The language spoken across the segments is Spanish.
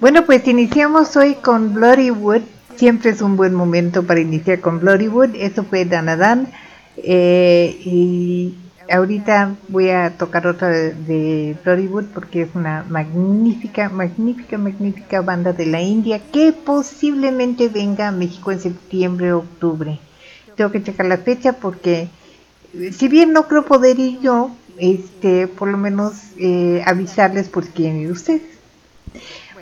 Bueno, pues iniciamos hoy con Bloodywood. Siempre es un buen momento para iniciar con Bloodywood. Eso fue Danadan. Eh, y ahorita voy a tocar otra de, de porque es una magnífica, magnífica, magnífica banda de la India que posiblemente venga a México en septiembre o octubre. Tengo que checar la fecha porque si bien no creo poder ir yo, este, por lo menos eh, avisarles por quién ir ustedes.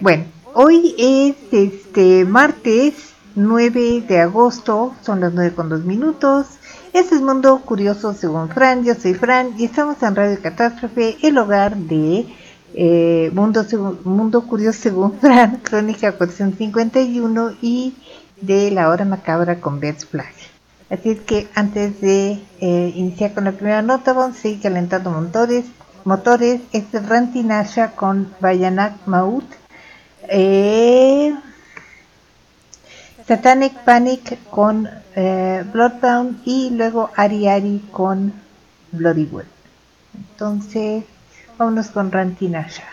Bueno, hoy es este martes 9 de agosto, son las 9 con 2 minutos. Este es Mundo Curioso según Fran, yo soy Fran y estamos en Radio Catástrofe, el hogar de eh, Mundo, Mundo Curioso según Fran, Crónica 451 y de La Hora Macabra con Beth Flag. Así es que antes de eh, iniciar con la primera nota, vamos a seguir calentando motores. Motores, este es Rantinasha con Bayanak Maut eh, Satanic Panic con eh, Bloodbound y luego Ari Ari con Bloodywood. Entonces, vámonos con Rantinasha.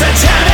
satanic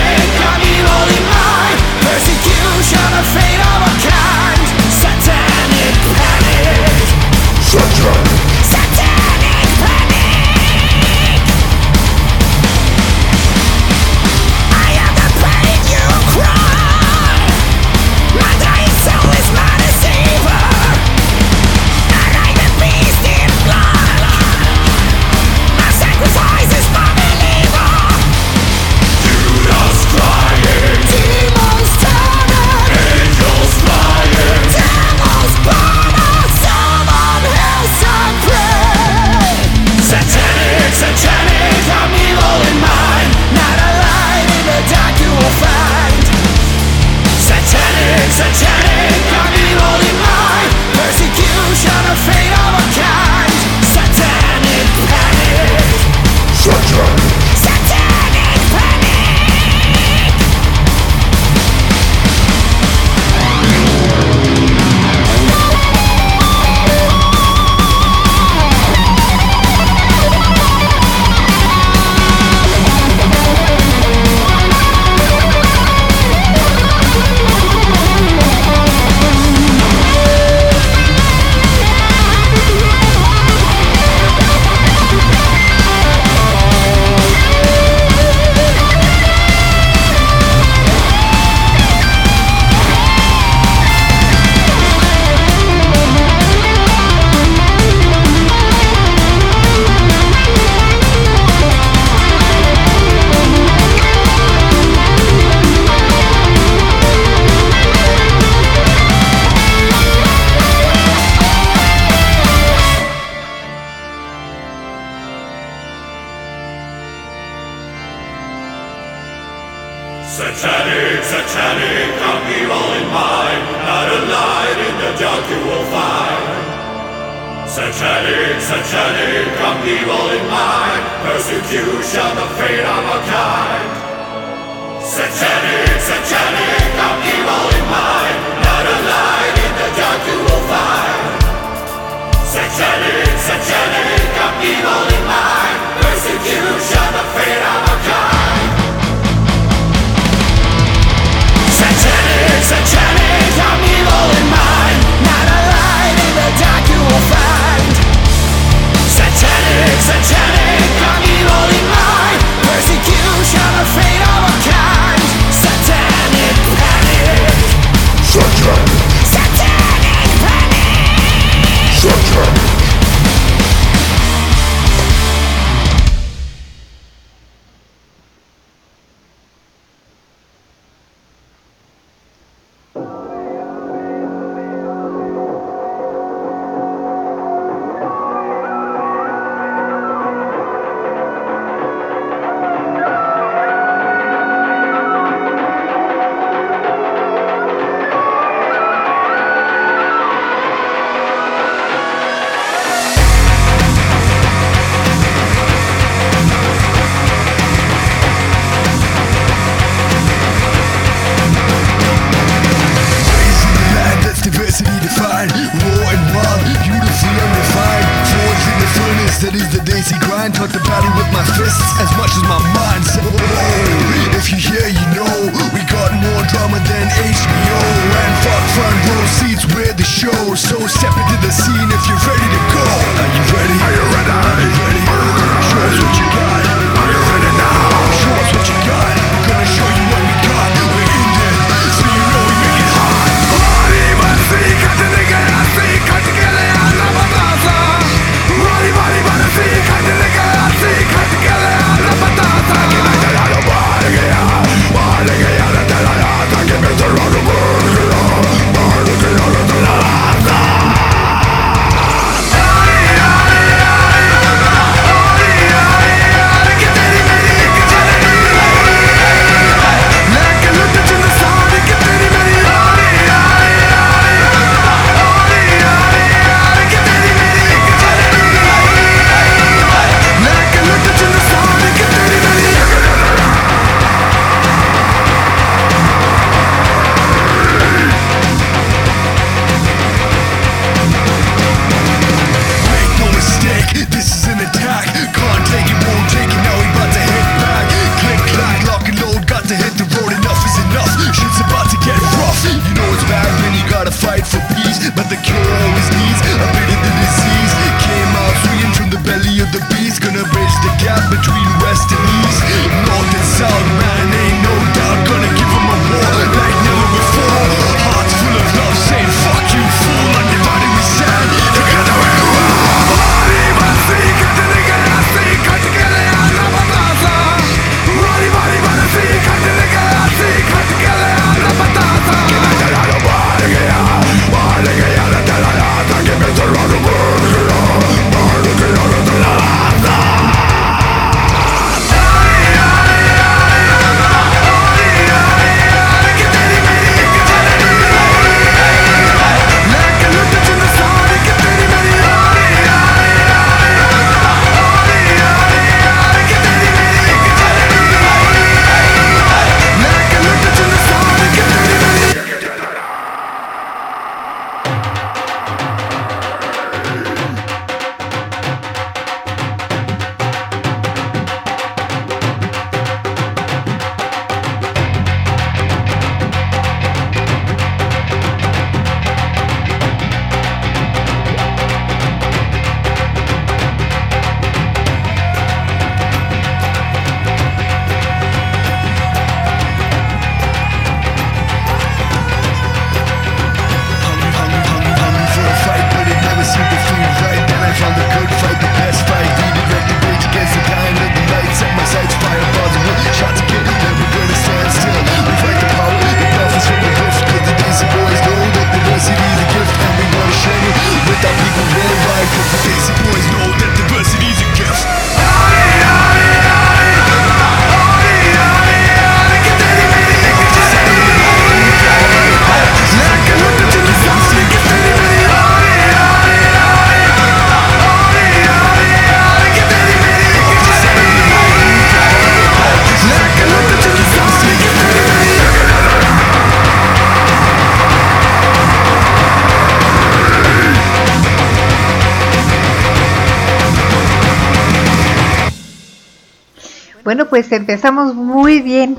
Bueno, pues empezamos muy bien,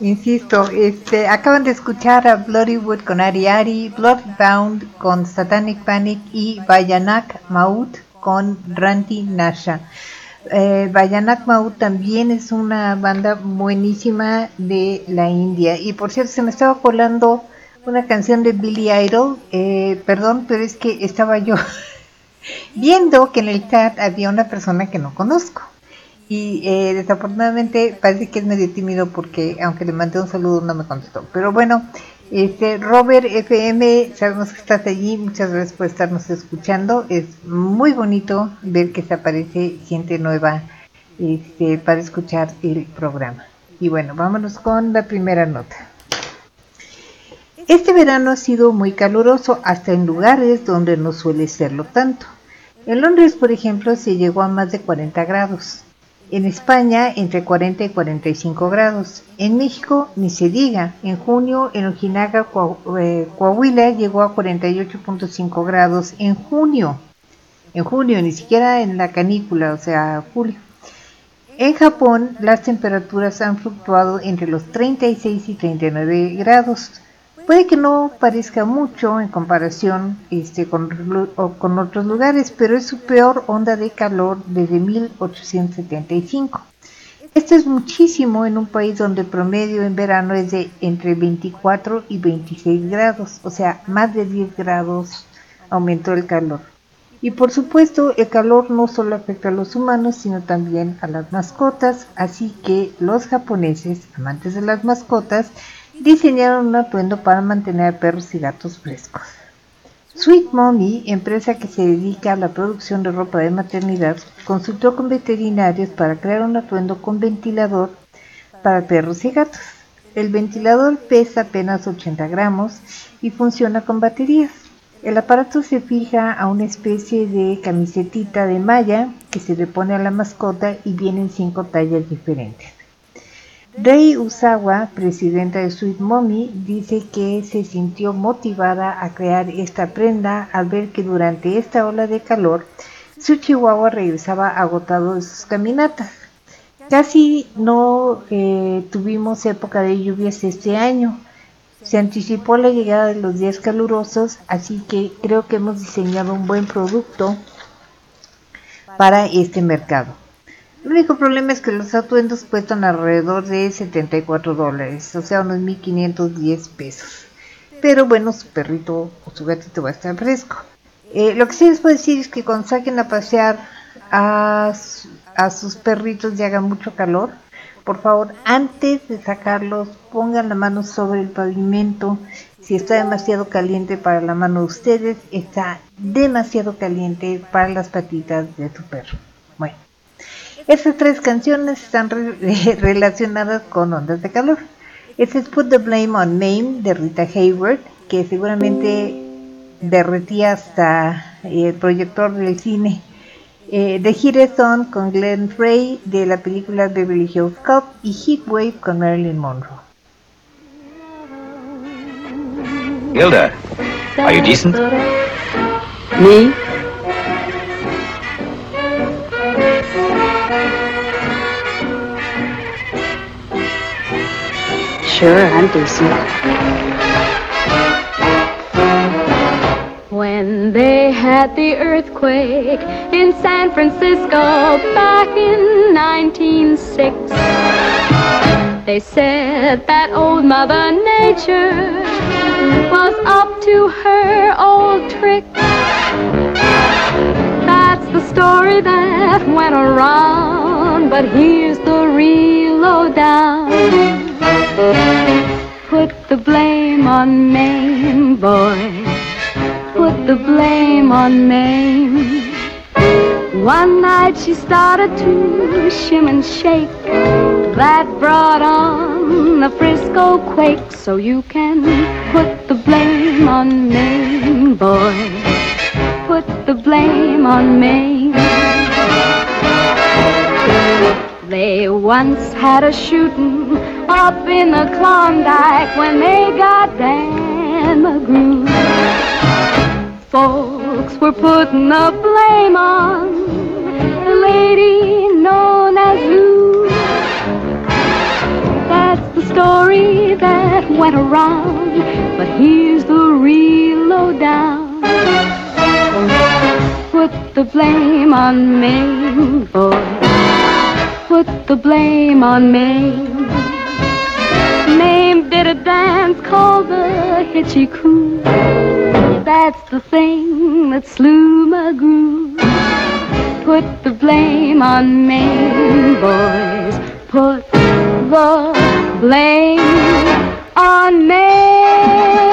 insisto. Este, acaban de escuchar a Bloodywood con Ari Ari, Bloodbound con Satanic Panic y Bayanak Maut con Ranti Nasha. Eh, Bayanak Maut también es una banda buenísima de la India. Y por cierto, se me estaba colando una canción de Billy Idol. Eh, perdón, pero es que estaba yo viendo que en el chat había una persona que no conozco. Y eh, desafortunadamente parece que es medio tímido porque aunque le mandé un saludo no me contestó. Pero bueno, este Robert FM, sabemos que estás allí, muchas gracias por estarnos escuchando. Es muy bonito ver que se aparece gente nueva este, para escuchar el programa. Y bueno, vámonos con la primera nota. Este verano ha sido muy caluroso hasta en lugares donde no suele serlo tanto. En Londres, por ejemplo, se llegó a más de 40 grados. En España, entre 40 y 45 grados. En México, ni se diga. En junio, en Ojinaga, eh, Coahuila, llegó a 48.5 grados. En junio. En junio, ni siquiera en la canícula, o sea, julio. En Japón, las temperaturas han fluctuado entre los 36 y 39 grados. Puede que no parezca mucho en comparación este, con, con otros lugares, pero es su peor onda de calor desde 1875. Esto es muchísimo en un país donde el promedio en verano es de entre 24 y 26 grados, o sea, más de 10 grados aumentó el calor. Y por supuesto, el calor no solo afecta a los humanos, sino también a las mascotas, así que los japoneses, amantes de las mascotas, diseñaron un atuendo para mantener a perros y gatos frescos. Sweet Mommy, empresa que se dedica a la producción de ropa de maternidad, consultó con veterinarios para crear un atuendo con ventilador para perros y gatos. El ventilador pesa apenas 80 gramos y funciona con baterías. El aparato se fija a una especie de camisetita de malla que se le pone a la mascota y viene en cinco tallas diferentes. Rei Usawa, presidenta de Sweet Mommy, dice que se sintió motivada a crear esta prenda al ver que durante esta ola de calor su chihuahua regresaba agotado de sus caminatas. Casi no eh, tuvimos época de lluvias este año. Se anticipó la llegada de los días calurosos, así que creo que hemos diseñado un buen producto para este mercado. El único problema es que los atuendos cuestan alrededor de 74 dólares, o sea, unos 1510 pesos. Pero bueno, su perrito o su gatito va a estar fresco. Eh, lo que sí les puedo decir es que cuando saquen a pasear a, a sus perritos y haga mucho calor, por favor, antes de sacarlos, pongan la mano sobre el pavimento. Si está demasiado caliente para la mano de ustedes, está demasiado caliente para las patitas de tu perro. Estas tres canciones están relacionadas con ondas de calor. Este es Put the Blame on Name de Rita Hayward, que seguramente derretía hasta el proyector del cine. Eh, The Hit On con Glenn Frey de la película Beverly Hills Cop y Heatwave con Marilyn Monroe. Gilda, are you decent? Me? Sure, I'm decent. When they had the earthquake in San Francisco back in 1906, they said that old Mother Nature was up to her old trick. That's the story that went around, but here's the real lowdown. Put the blame on Maine, boy. Put the blame on Maine. One night she started to shim and shake. That brought on the Frisco quake. So you can put the blame on Maine, boy. Put the blame on Maine. They once had a shooting up in the Klondike when they got Dan McGrew. Folks were putting the blame on the lady known as Lou. That's the story that went around, but here's the real lowdown. Put the blame on me, boy put the blame on Mame. Mame did a dance called the Hitchy Coo. That's the thing that slew my groove. Put the blame on Mame, boys. Put the blame on Mame.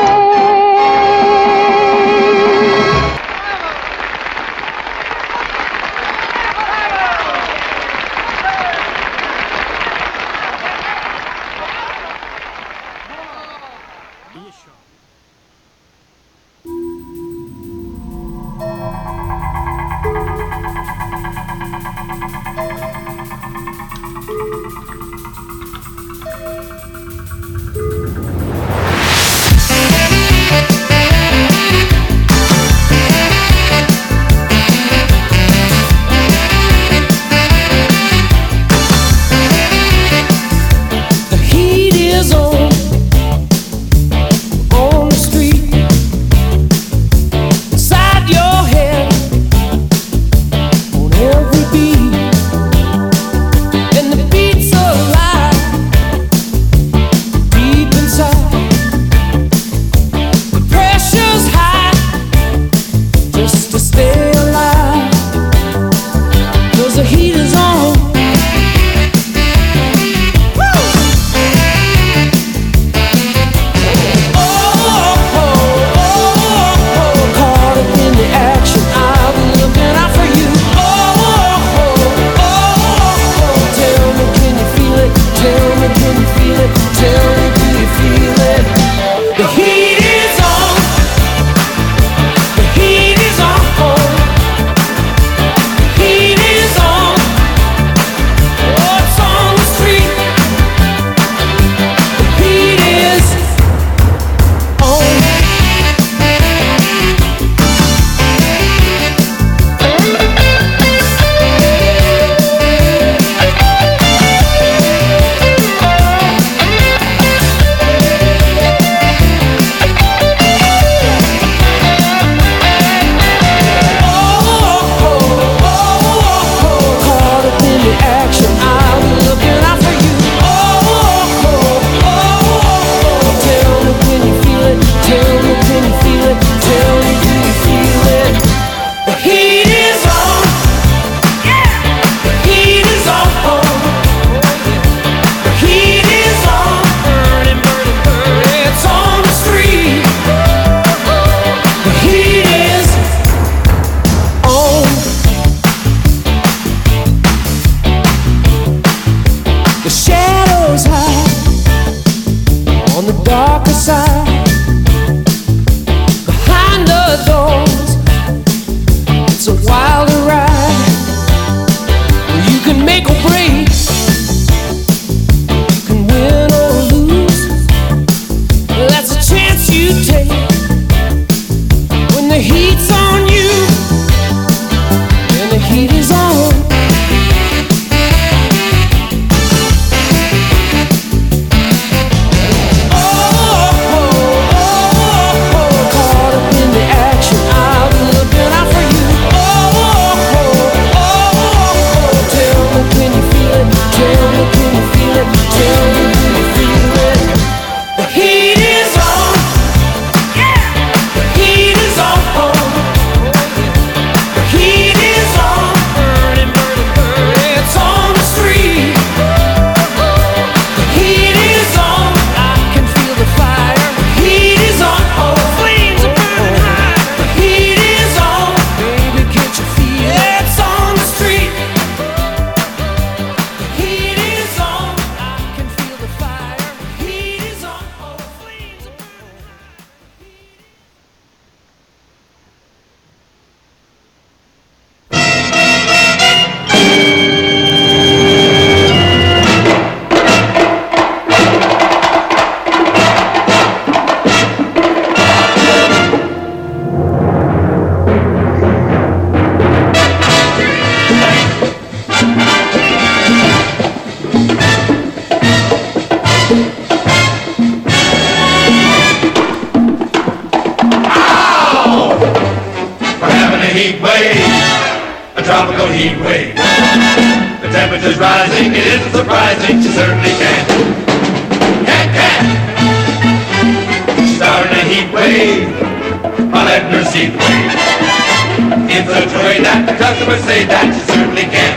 Say that she certainly can.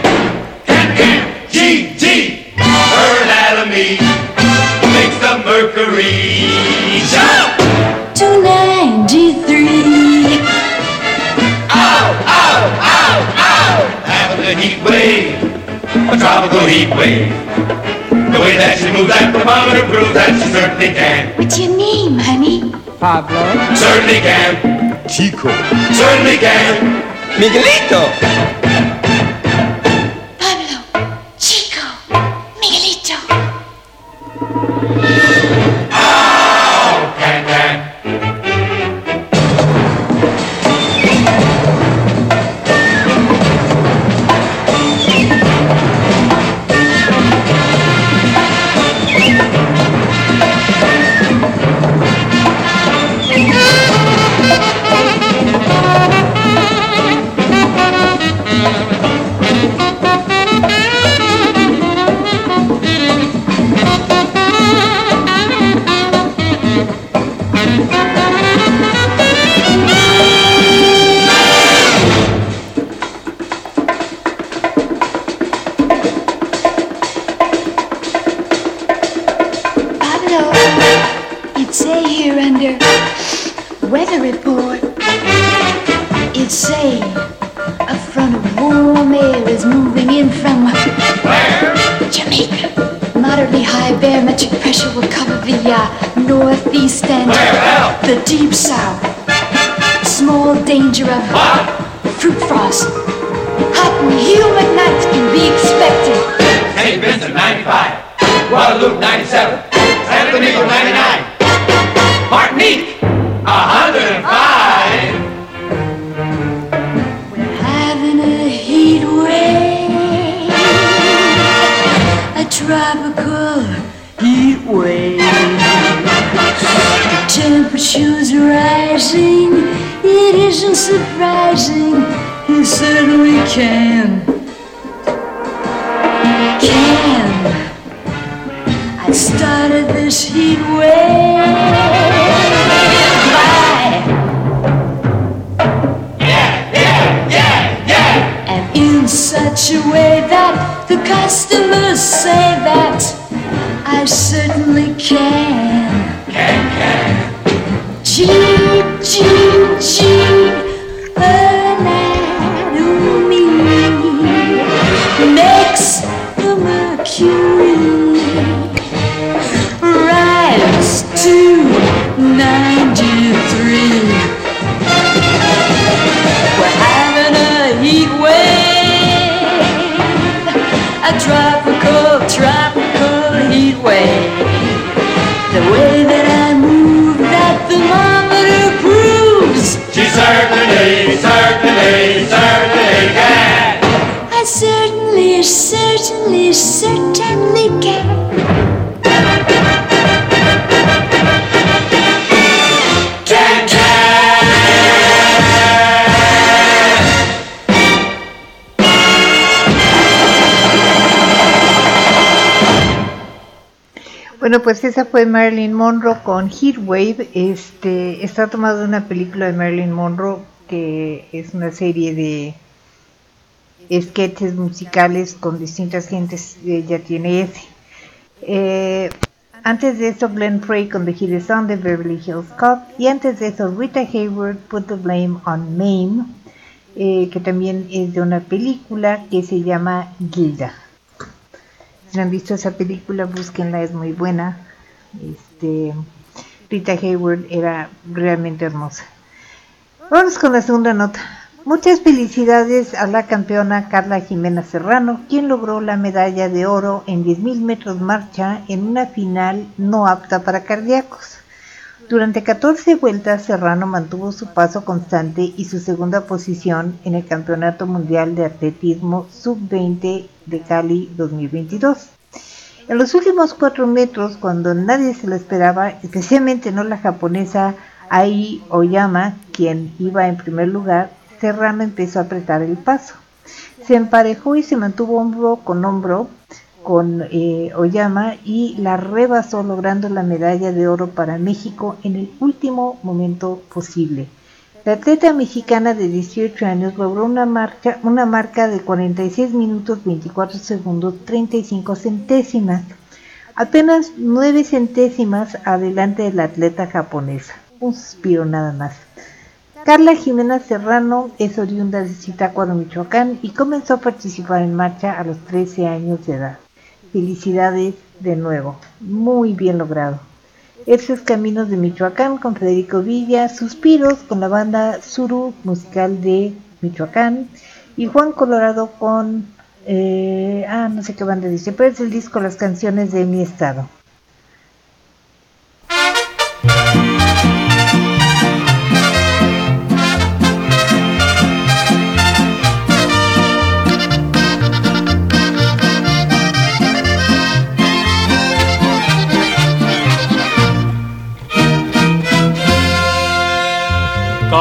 Can, can. G, G, her anatomy makes the mercury jump. 293. Ow, ow, ow, ow! Having a heat wave, a tropical heat wave. The way that she moves that thermometer proves that she certainly can. What's your name, honey? Pablo. Certainly can. Chico. Certainly can. Miguelito. Pues esa fue Marilyn Monroe con Heatwave. Este está tomado de una película de Marilyn Monroe que es una serie de sketches musicales con distintas gentes. Ella tiene ese. Eh, antes de eso, Glenn Frey con The is On de Beverly Hills Cop. Y antes de eso, Rita Hayward Put the Blame on Mame, eh, que también es de una película que se llama Gilda. Si no han visto esa película, búsquenla, es muy buena. Este, Rita Hayward era realmente hermosa. Vamos con la segunda nota. Muchas felicidades a la campeona Carla Jimena Serrano, quien logró la medalla de oro en 10.000 metros marcha en una final no apta para cardíacos. Durante 14 vueltas, Serrano mantuvo su paso constante y su segunda posición en el Campeonato Mundial de Atletismo Sub-20 de Cali 2022. En los últimos 4 metros, cuando nadie se lo esperaba, especialmente no la japonesa Ai Oyama, quien iba en primer lugar, Serrano empezó a apretar el paso. Se emparejó y se mantuvo hombro con hombro con eh, Oyama y la rebasó logrando la medalla de oro para México en el último momento posible. La atleta mexicana de 18 años logró una, marca, una marca de 46 minutos 24 segundos 35 centésimas, apenas 9 centésimas adelante de la atleta japonesa. Un suspiro nada más. Carla Jimena Serrano es oriunda de Zitácuaro, Michoacán y comenzó a participar en marcha a los 13 años de edad. Felicidades de nuevo, muy bien logrado. Esos Caminos de Michoacán con Federico Villa, Suspiros con la banda Suru musical de Michoacán y Juan Colorado con, eh, ah, no sé qué banda dice, pero es el disco Las canciones de mi estado.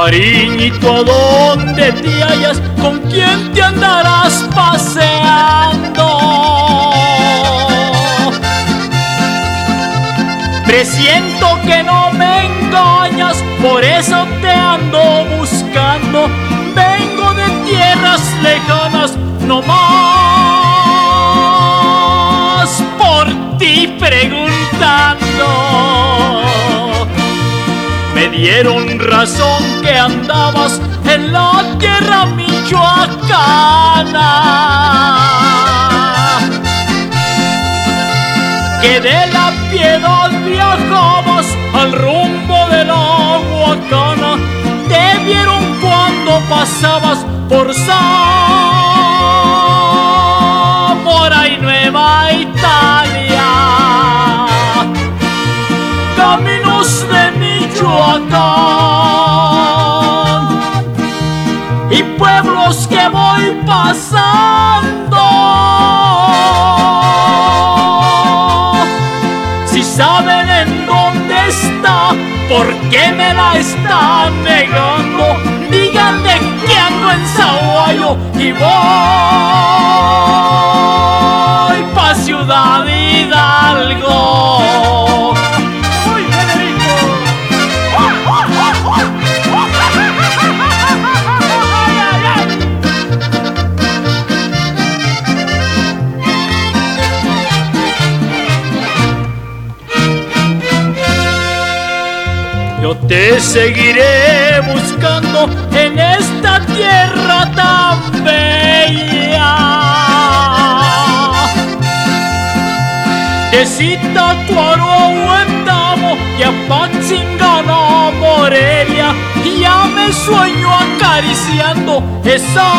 Cariñito, ¿a dónde te hallas? ¿Con quién te andarás paseando? Presiento que no me engañas, por eso te ando buscando. Vengo de tierras lejanas, no más por ti preguntando dieron razón que andabas en la tierra michoacana. Que de la piedad viajabas al rumbo de la Huacana. Te vieron cuando pasabas por Zamora y Nueva Italia. Caminos de Michoacán y pueblos que voy pasando. Si saben en dónde está, ¿por qué me la están negando? Díganle que ando en Zaguayo y voy pa' Ciudad Hidalgo. Te seguiré buscando en esta tierra tan bella. De Zitácuaro a Huetamo y a Patzingana, Morelia, ya me sueño acariciando esa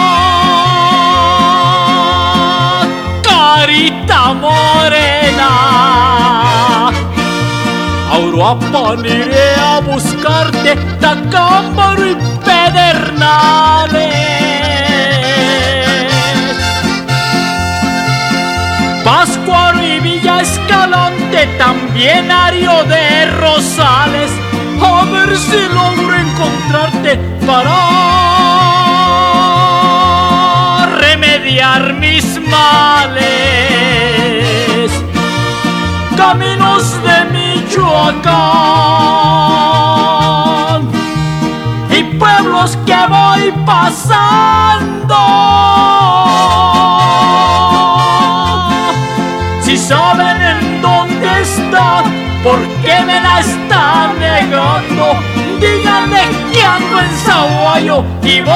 carita morena. A Uruapan iré a buscarte, Tacámbaro y Pedernales. Páscuaro y Villa Escalante, también Ario de Rosales. A ver si logro encontrarte para remediar mis males. Caminos de Y pueblos que voy pasando. Si saben en dónde está, ¿por qué me la están negando? Díganle que ando en Zaguayo y voy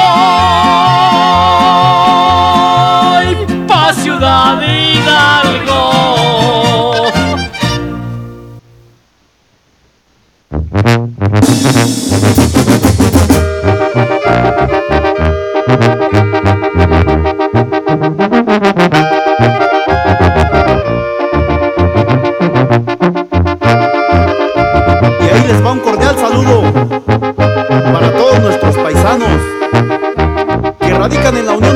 pa' Ciudad Hidalgo. Radican en la Unión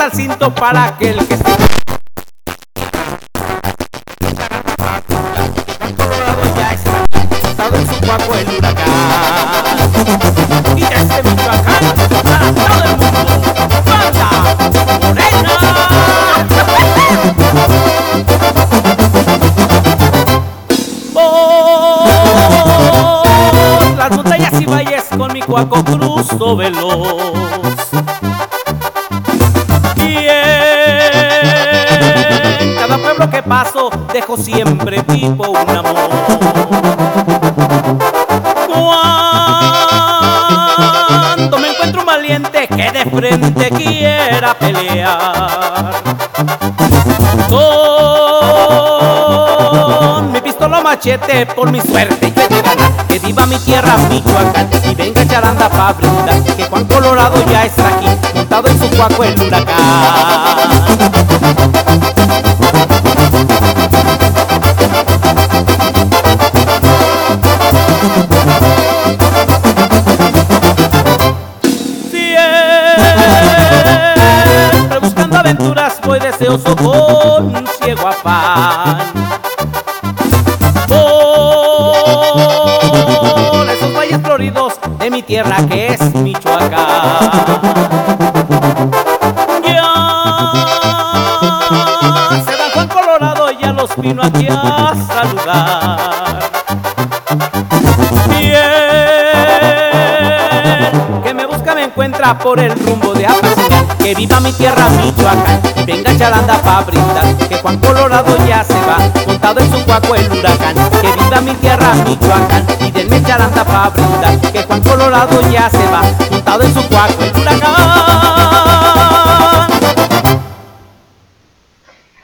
al cinto para aquel que el huracán. Todo el mundo. Por las montañas y con mi cuaco cruzo veloz. Dejo siempre vivo un amor. Cuando me encuentro un valiente que de frente quiera pelear. Con mi pistola machete por mi suerte yo ganar. Que viva mi tierra, Michoacán, y venga charanda pa' brindar. Que Juan Colorado ya está aquí, montado en su cuaco el huracán. Voy deseoso con un ciego afán. Por esos valles floridos de mi tierra que es Michoacán. Ya se va Juan Colorado y ya los vino aquí a saludar. Por el rumbo de Apatzingán. Que viva mi tierra Michoacán, venga charanda pa' brindar. Que Juan Colorado ya se va, montado en su cuaco el huracán. Que viva mi tierra Michoacán, y denme charanda pa' brindar. Que Juan Colorado ya se va, montado en su cuaco el huracán.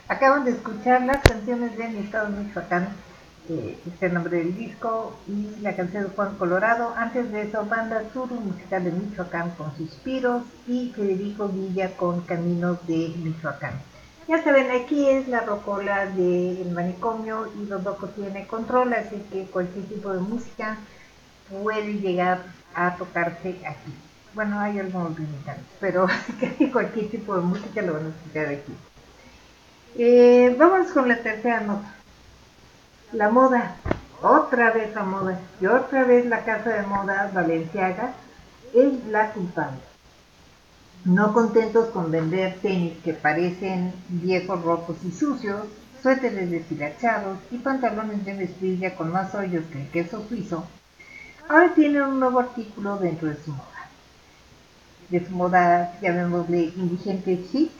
Acaban de escuchar las canciones de mi estado Michoacán, eh, es el nombre del disco, y la canción de Juan Colorado. Antes de eso, banda Suru De Michoacán con Suspiros y Federico Villa con Caminos de Michoacán. Ya saben, aquí es la rocola del manicomio y los locos tienen control, así que cualquier tipo de música puede llegar a tocarse aquí. Bueno, hay algunos limitantes, pero casi cualquier tipo de música lo van a escuchar aquí. Eh, vamos con la tercera nota. La moda. Otra vez la moda. Y otra vez la casa de moda Valenciaga es la culpable. No contentos con vender tenis que parecen viejos, rotos y sucios, suéteres deshilachados y pantalones de mezclilla con más hoyos que el queso suizo, ahora tienen un nuevo artículo dentro de su moda. De su moda, llamémosle indigente chic,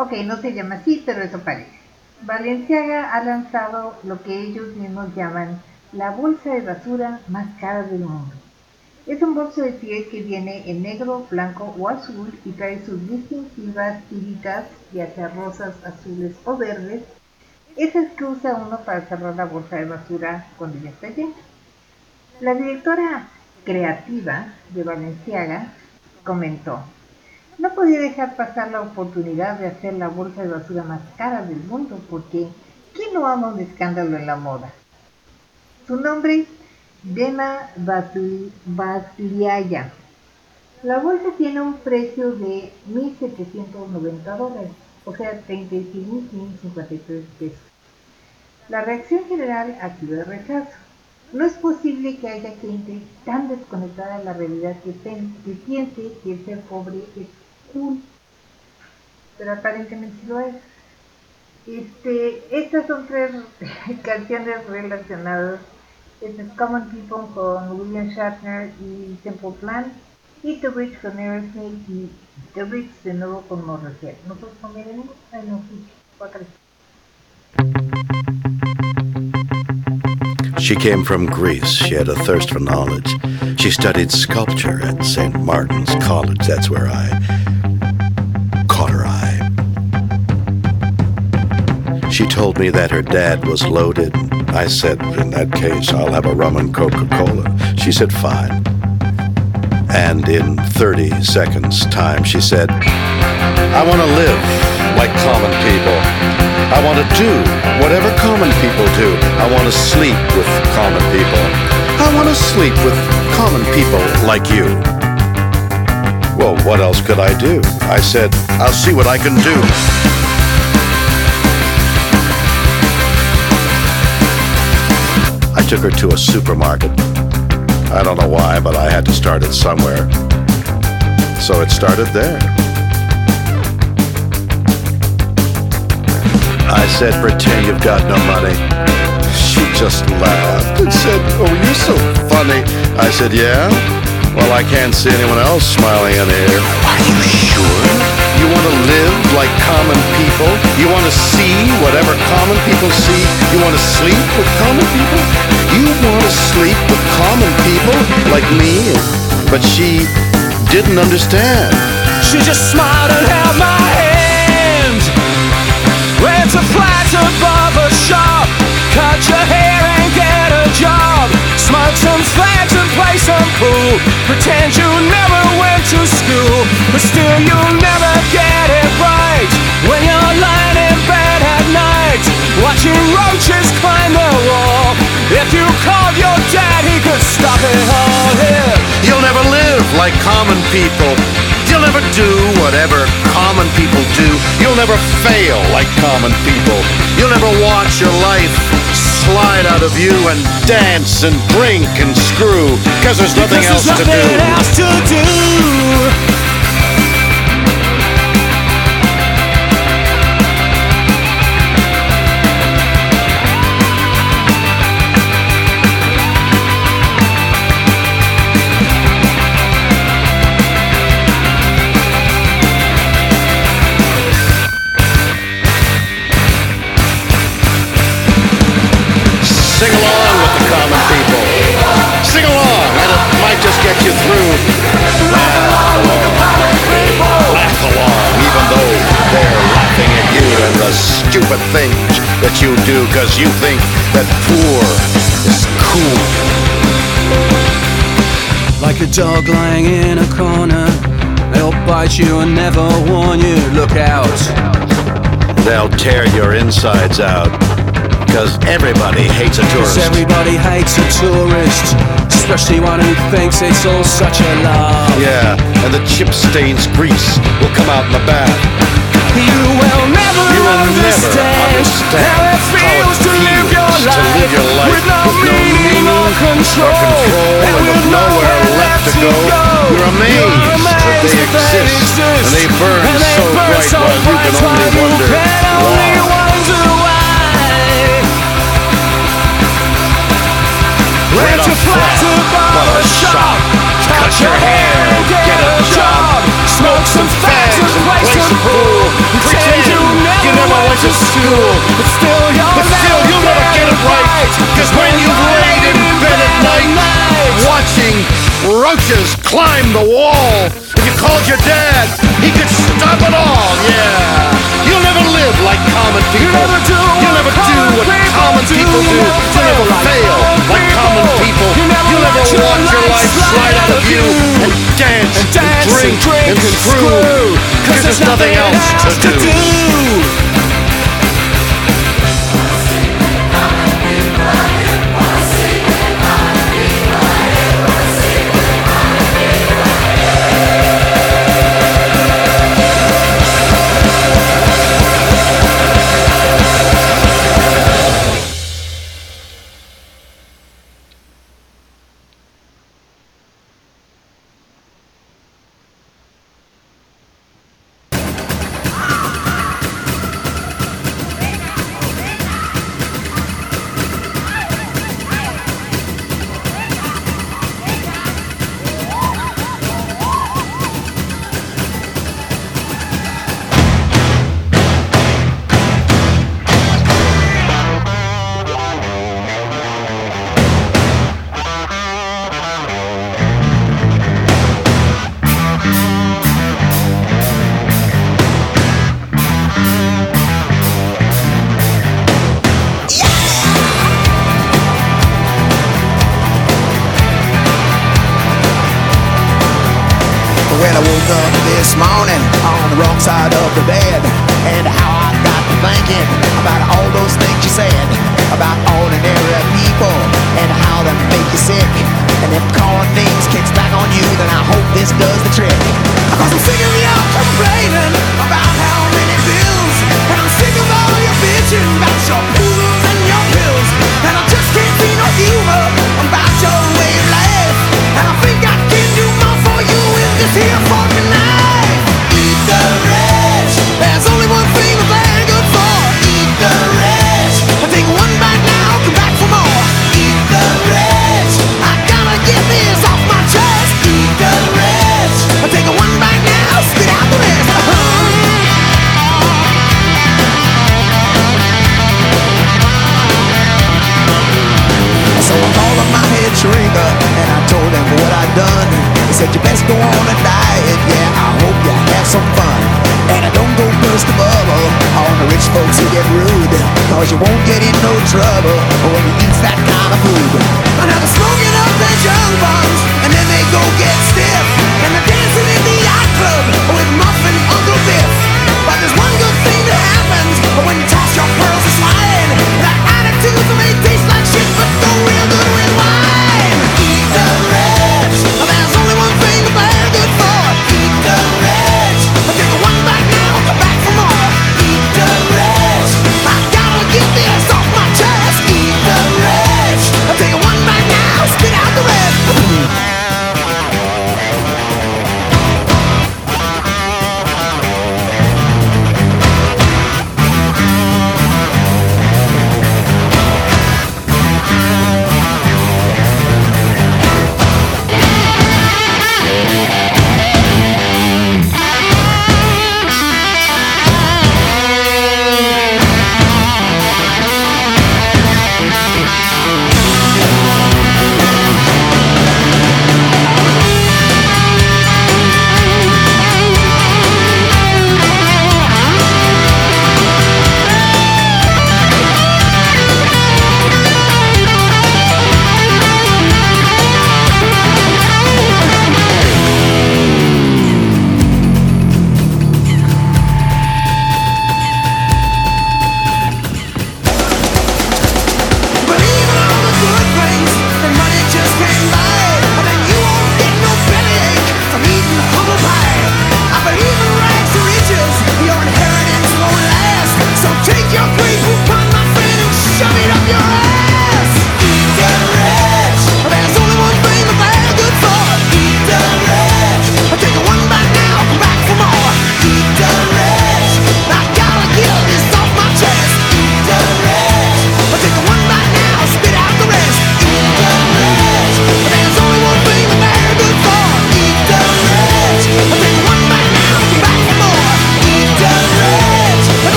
Ok, no se llama así, pero eso parece. Valenciaga ha lanzado lo que ellos mismos llaman la bolsa de basura más cara del mundo. Es un bolso de piel que viene en negro, blanco o azul y trae sus distintivas tiritas, ya sea rosas, azules o verdes. Esas que usa uno para cerrar la bolsa de basura cuando ya está llena. La directora creativa de Valenciaga comentó, no podía dejar pasar la oportunidad de hacer la bolsa de basura más cara del mundo, porque ¿quién no ama un escándalo en la moda? Su nombre, Dema Basliaya. La bolsa tiene un precio de 1.790 dólares, o sea, 36.553 pesos. La reacción general ha sido rechazo. No es posible que haya gente tan desconectada de la realidad que, que piense que el ser pobre es cool, pero aparentemente lo es. Este, estas son tres canciones relacionadas. Common People William Shatner Plan. The The. Ay, no. She came from Greece. She had a thirst for knowledge. She studied sculpture at St. Martin's College. That's where I caught her eye. She told me that her dad was loaded. I said, In that case, I'll have a rum and Coca Cola. She said, Fine. And in 30 seconds' time, she said, I want to live like common people. I want to do whatever common people do. I want to sleep with common people. I want to sleep with common people like you. Well, what else could I do? I said, I'll see what I can do. I took her to a supermarket. I don't know why, but I had to start it somewhere. So it started there. I said, pretend you've got no money. She just laughed and said, oh, you're so funny. I said, yeah? Well, I can't see anyone else smiling in here. Are you sure? You want to live like common people? You want to see whatever common people see? You want to sleep with common people? You want to sleep with common people like me? But she didn't understand. She just smiled and held my hand. Went to flat above a shop. Cut your hair Smoke some fags and play some pool. Pretend you never went to school. But still you'll never get it right. When you're lying in bed at night. Watching roaches climb the wall. If you called your dad, he could stop it all here. You'll never live like common people. You'll never do whatever common people do. You'll never fail like common people. You'll never watch your life slide out of you and dance and drink and screw. Cause there's nothing Because else there's to do. nothing else to do. Get you through. Laugh along. Laugh along, even though they're laughing at you and the stupid things that you do because you think that poor is cool. Like a dog lying in a corner, they'll bite you and never warn you. Look out. They'll tear your insides out because everybody hates a Cause tourist. everybody hates a tourist, especially one who thinks it's all such a laugh. Yeah, and the chip stains grease will come out in the bath. You will never You will never understand, understand how it feels to live your feels to life, live your life with no with no meaning or control, control and and with nowhere left to go. You're amazed that they exist, and they burn and they so burn bright so bright can while only you can only wonder why. Went to flat above a shop, cut your hair. and get a job, smoke some fags and play some pool, pretend you never went to school, but still you'll But still, you'll never get it right. Cause when you've laid in bed at night, watching roaches climb the wall, you called your dad, he could stop it all, yeah. You'll never live like common people. You'll never do You'll never what do what common people do. You'll never fail like common people. You never You'll never watch your life slide out of you and dance and dance and drink drink and and screw. screw. Cause there's nothing else to do.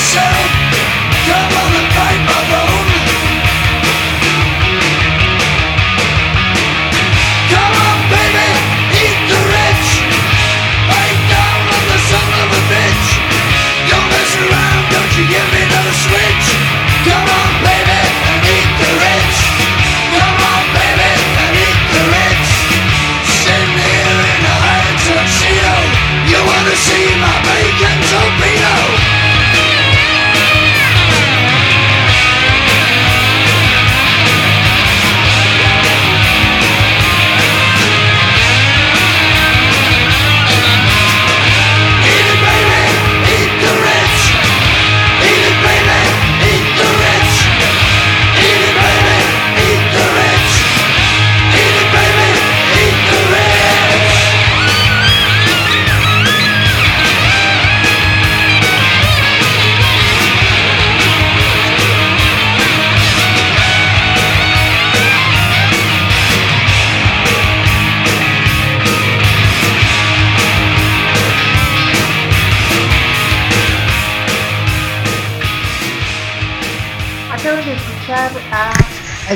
Eat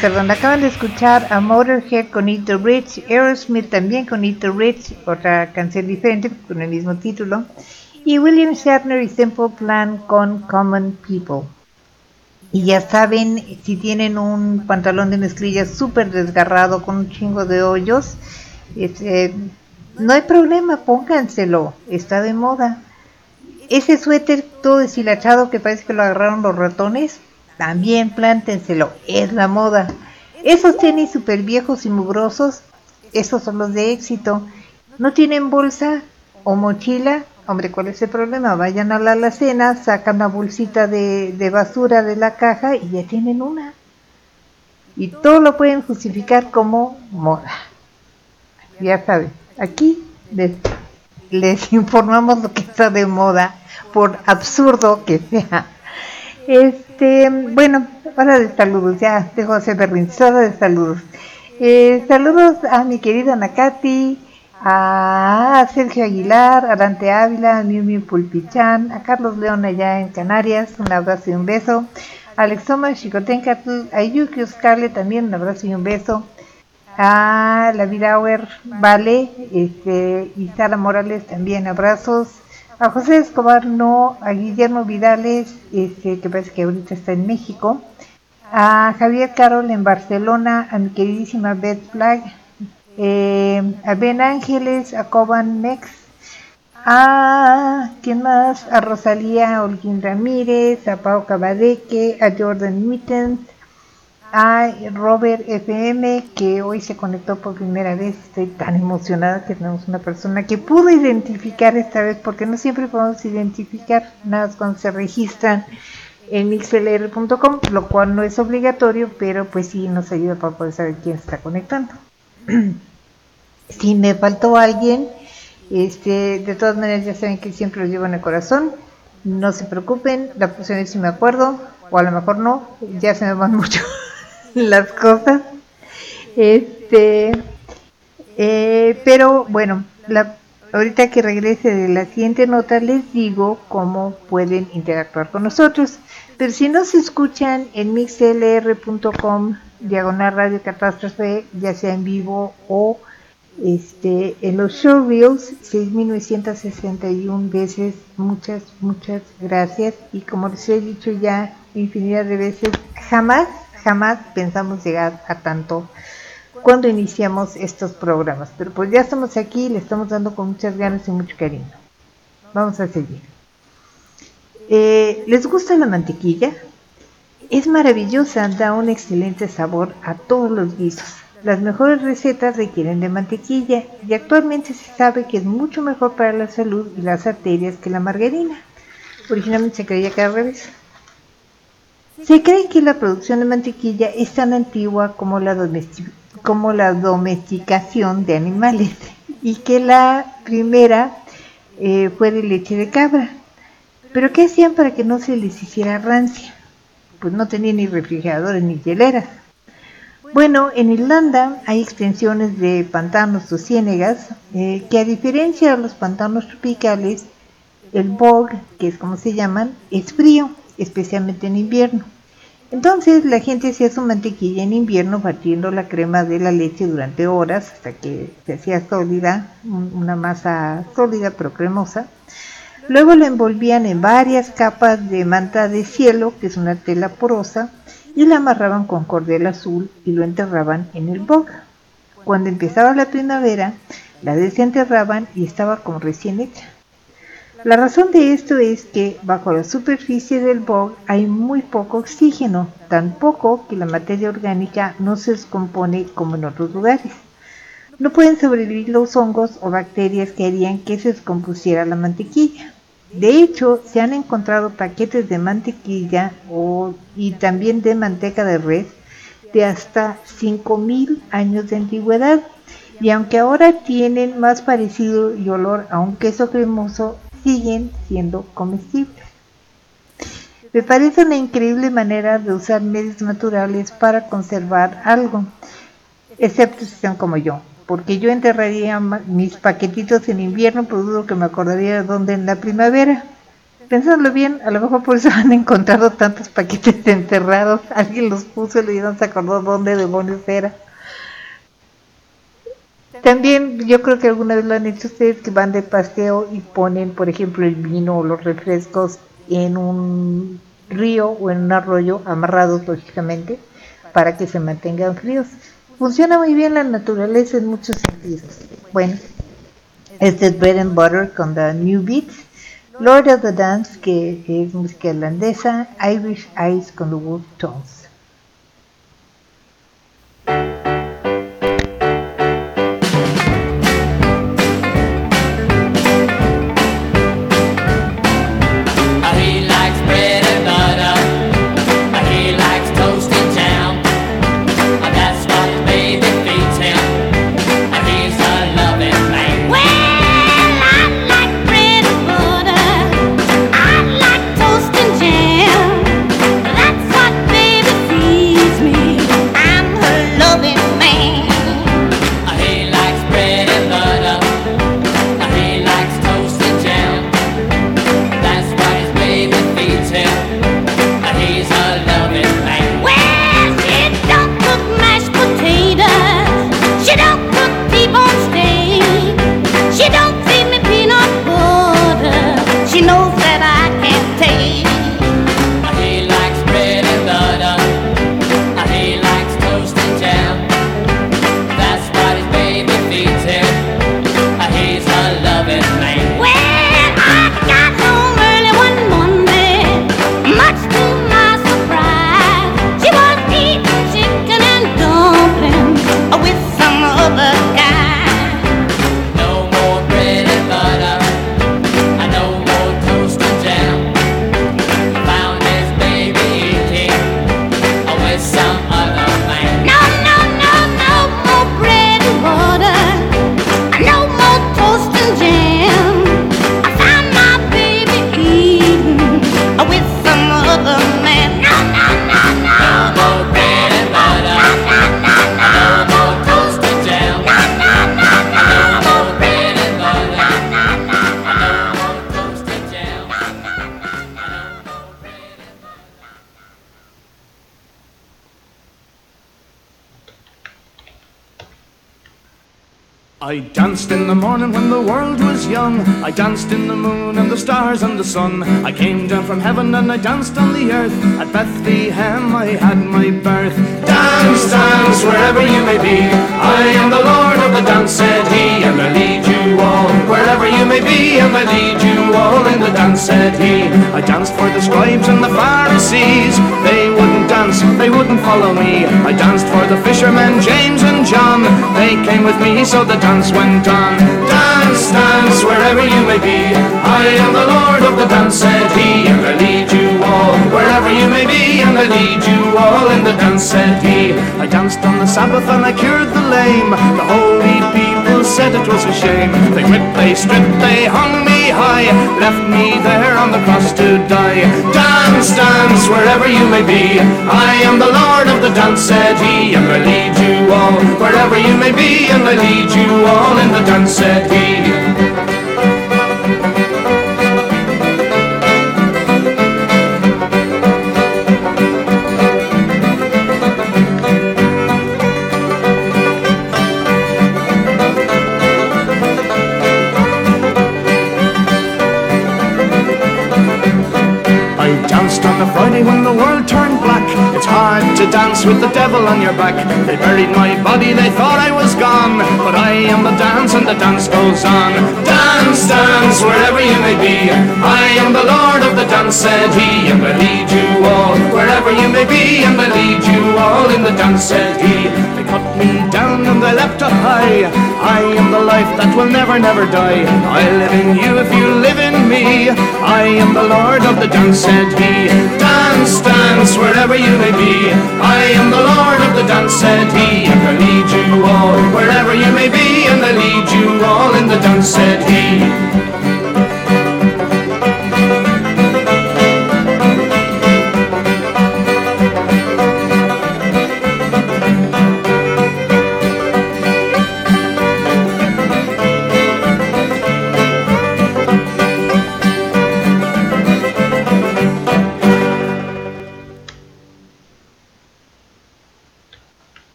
perdón, acaban de escuchar a Motorhead con Eat the Rich, Aerosmith también con Eat the Rich, otra canción diferente con el mismo título, y William Shatner y Simple Plan con Common People. Y ya saben, si tienen un pantalón de mezclilla súper desgarrado con un chingo de hoyos, este, no hay problema, pónganselo, está de moda. Ese suéter todo deshilachado que parece que lo agarraron los ratones, también plántenselo, es la moda. Esos tenis super viejos y mugrosos, esos son los de éxito. ¿No tienen bolsa o mochila? Hombre, ¿cuál es el problema? Vayan a la alacena, sacan una bolsita de, basura de la caja y ya tienen una. Y todo lo pueden justificar como moda. Ya saben, aquí les, les informamos lo que está de moda, por absurdo que sea. Este, bueno, hora de saludos, ya dejo de ser berrinche, hora de saludos. Eh, saludos a mi querida Nakati, a Sergio Aguilar, a Dante Ávila, a Miu Pulpichán, a Carlos León allá en Canarias, un abrazo y un beso. A Alexoma Chicotencatl, a Yuki Oscarle también un abrazo y un beso. A la Vidauer Vale este, y Sara Morales también abrazos. A José Escobar no, a Guillermo Vidales, este, que parece que ahorita está en México. A Javier Carol en Barcelona, a mi queridísima Beth Flag, eh, a Ben Ángeles, a Coban Mex, a ¿quién más? A Rosalía Holguín Ramírez, a Pau Cabadeque, a Jordan Mittens, a Robert FM, que hoy se conectó por primera vez. Estoy tan emocionada que tenemos una persona que pudo identificar esta vez, porque no siempre podemos identificar nada cuando se registran en mixlr.com, lo cual no es obligatorio, pero pues sí nos ayuda para poder saber quién está conectando. si me faltó alguien, Este, de todas maneras ya saben que siempre los llevo en el corazón. No se preocupen, la próxima vez si me acuerdo, o a lo mejor no, ya se me van mucho las cosas. Este, eh, pero bueno, la, ahorita que regrese de la siguiente nota les digo cómo pueden interactuar con nosotros. Pero si no se escuchan en mixlr.com diagonal radio catástrofe, ya sea en vivo o este, en los showreels 6961 veces, muchas, muchas gracias. Y como les he dicho ya infinidad de veces, jamás, jamás pensamos llegar a tanto cuando iniciamos estos programas. Pero pues ya estamos aquí, le estamos dando con muchas ganas y mucho cariño. Vamos a seguir. Eh, ¿Les gusta la mantequilla? Es maravillosa, da un excelente sabor a todos los guisos. Las mejores recetas requieren de mantequilla y actualmente se sabe que es mucho mejor para la salud y las arterias que la margarina. Originalmente se creía que al revés. Se cree que la producción de mantequilla es tan antigua como la, como la domesticación de animales y que la primera eh, fue de leche de cabra. Pero ¿qué hacían para que no se les hiciera rancia? Pues no tenían ni refrigeradores ni hieleras. Bueno, en Irlanda hay extensiones de pantanos o ciénegas eh, que a diferencia de los pantanos tropicales, el bog, que es como se llaman, es frío, especialmente en invierno. Entonces la gente hacía su mantequilla en invierno batiendo la crema de la leche durante horas hasta que se hacía sólida, un- una masa sólida pero cremosa. Luego la envolvían en varias capas de manta de cielo, que es una tela porosa, y la amarraban con cordel azul y lo enterraban en el bog. Cuando empezaba la primavera, la desenterraban y estaba como recién hecha. La razón de esto es que bajo la superficie del bog hay muy poco oxígeno, tan poco que la materia orgánica no se descompone como en otros lugares. No pueden sobrevivir los hongos o bacterias que harían que se descompusiera la mantequilla. De hecho, se han encontrado paquetes de mantequilla y también de manteca de res de hasta 5.000 años de antigüedad. Y aunque ahora tienen más parecido y olor a un queso cremoso, siguen siendo comestibles. Me parece una increíble manera de usar medios naturales para conservar algo, excepto si son como yo, porque yo enterraría mis paquetitos en invierno, pero dudo que me acordaría de dónde en la primavera. Pensándolo bien, a lo mejor por eso han encontrado tantos paquetes enterrados, alguien los puso y no se acordó dónde demonios era. También yo creo que alguna vez lo han hecho ustedes que van de paseo y ponen, por ejemplo, el vino o los refrescos en un río o en un arroyo, amarrados lógicamente, para que se mantengan fríos. Funciona muy bien la naturaleza en muchos sentidos. Bueno, este es Bread and Butter con The New Beats, Lord of the Dance, que es música irlandesa, Irish Eyes con The Wolf Tones. And I danced on the earth. At Bethlehem I had my birth. Dance, dance, wherever you may be. I am the Lord of the dance, said he, and I lead you all. Wherever you may be, and I lead you all in the dance, said he. I danced for the scribes and the Pharisees. They wouldn't dance, they wouldn't follow me. I danced for the fishermen, James and John. They came with me, so the dance went on. Dance, wherever you may be. I am the Lord of the dance, said he, and I lead. Wherever you may be, and I lead you all in the dance, said he. I danced on the Sabbath and I cured the lame. The holy people said it was a shame. They whipped, they stripped, they hung me high, left me there on the cross to die. Dance, dance, wherever you may be. I am the Lord of the dance, said he, and I lead you all. Wherever you may be, and I lead you all in the dance, said he. Friday when the world turned black. It's hard to dance with the devil on your back. They buried my body, they thought I was gone. But I am the dance and the dance goes on. Dance, dance, wherever you may be. I am the Lord of the dance, said he, and I lead you all. Wherever you may be, and I lead you all in the dance, said he. Cut me down and they leapt up high. I am the life that will never, never die. I live in you if you live in me. I am the Lord of the dance, said he. Dance, dance, wherever you may be. I am the Lord of the dance, said he. And I lead you all, wherever you may be. And I lead you all in the dance, said he.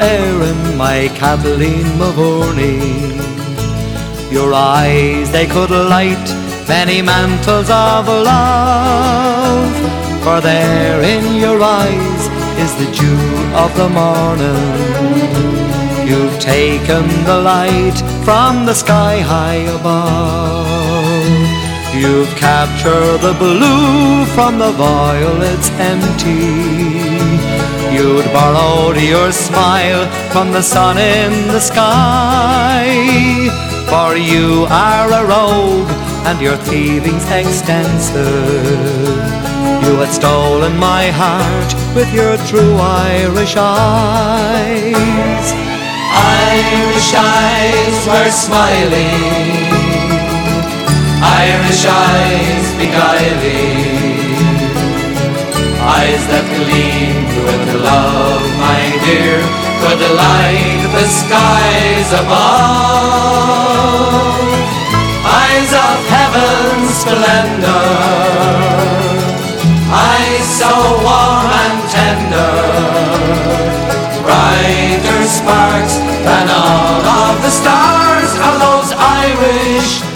Erin, my Kathleen Mavourney. Your eyes, they could light many mantles of love. For there in your eyes is the dew of the morning. You've taken the light from the sky high above. You've captured the blue from the violets empty. You'd borrowed your smile from the sun in the sky. For you are a rogue and your thieving's extensive. You had stolen my heart with your true Irish eyes. Irish eyes were smiling, Irish eyes beguiling. Eyes that gleam with love, my dear, could light the skies above. Eyes of heaven's splendor, eyes so warm and tender, brighter sparks than all of the stars are those Irish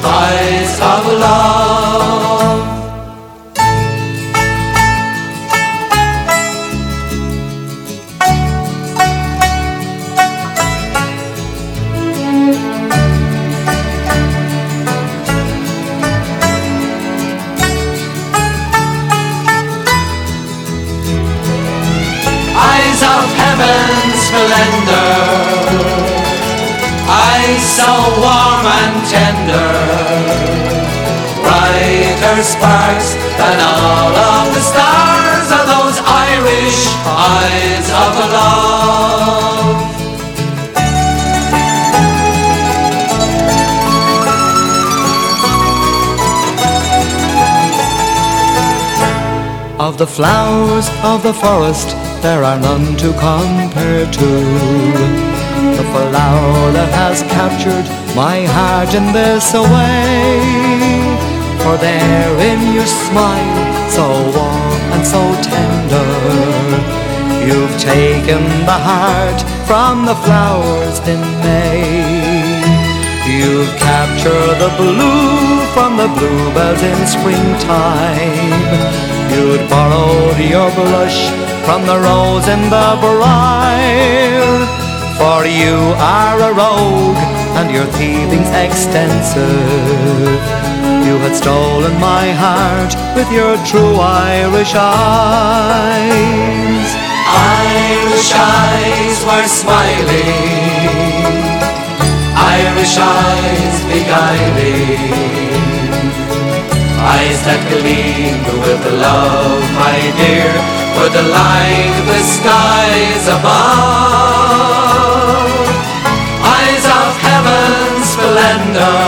splendor, eyes so warm and tender, brighter sparks than all of the stars are those Irish eyes of love. Of the flowers of the forest, there are none to compare to. The flower that has captured my heart in this way. For there in your smile, so warm and so tender, you've taken the heart from the flowers in May. You've captured the blue from the bluebells in springtime. You'd borrowed your blush from the rose in the briar. For you are a rogue and your thieving's extensive. You had stolen my heart with your true Irish eyes. Irish eyes were smiling. Irish eyes beguiling Eyes that gleam with love, my dear Were the light the skies above. Eyes of heaven's splendor.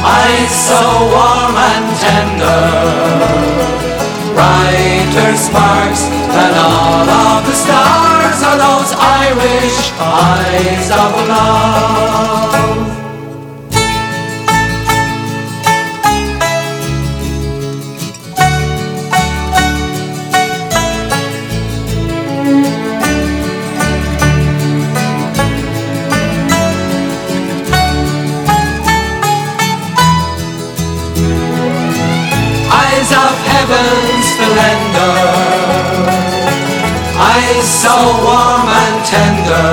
Eyes so warm and tender. Brighter sparks than all of the stars Are those Irish eyes of love Heaven's splendor Eyes so warm and tender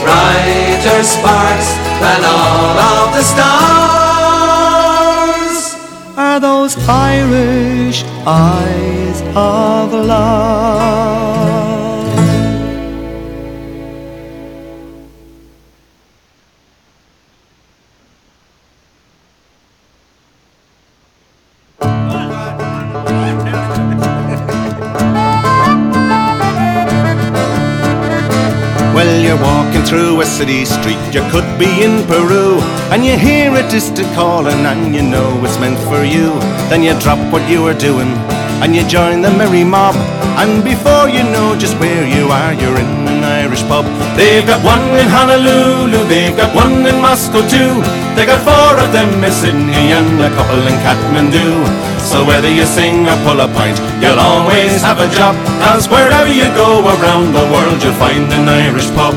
Brighter sparks than all of the stars. Are those Irish eyes of love through a city street, you could be in Peru, and you hear a distant calling, and you know it's meant for you. Then you drop what you were doing, and you join the merry mob, and before you know just where you are, you're in an Irish pub. They've got one in Honolulu, they've got one in Moscow too. They got four of them in Sydney and a couple in Kathmandu. So whether you sing or pull a pint, you'll always have a job. Cause wherever you go around the world, you'll find an Irish pub.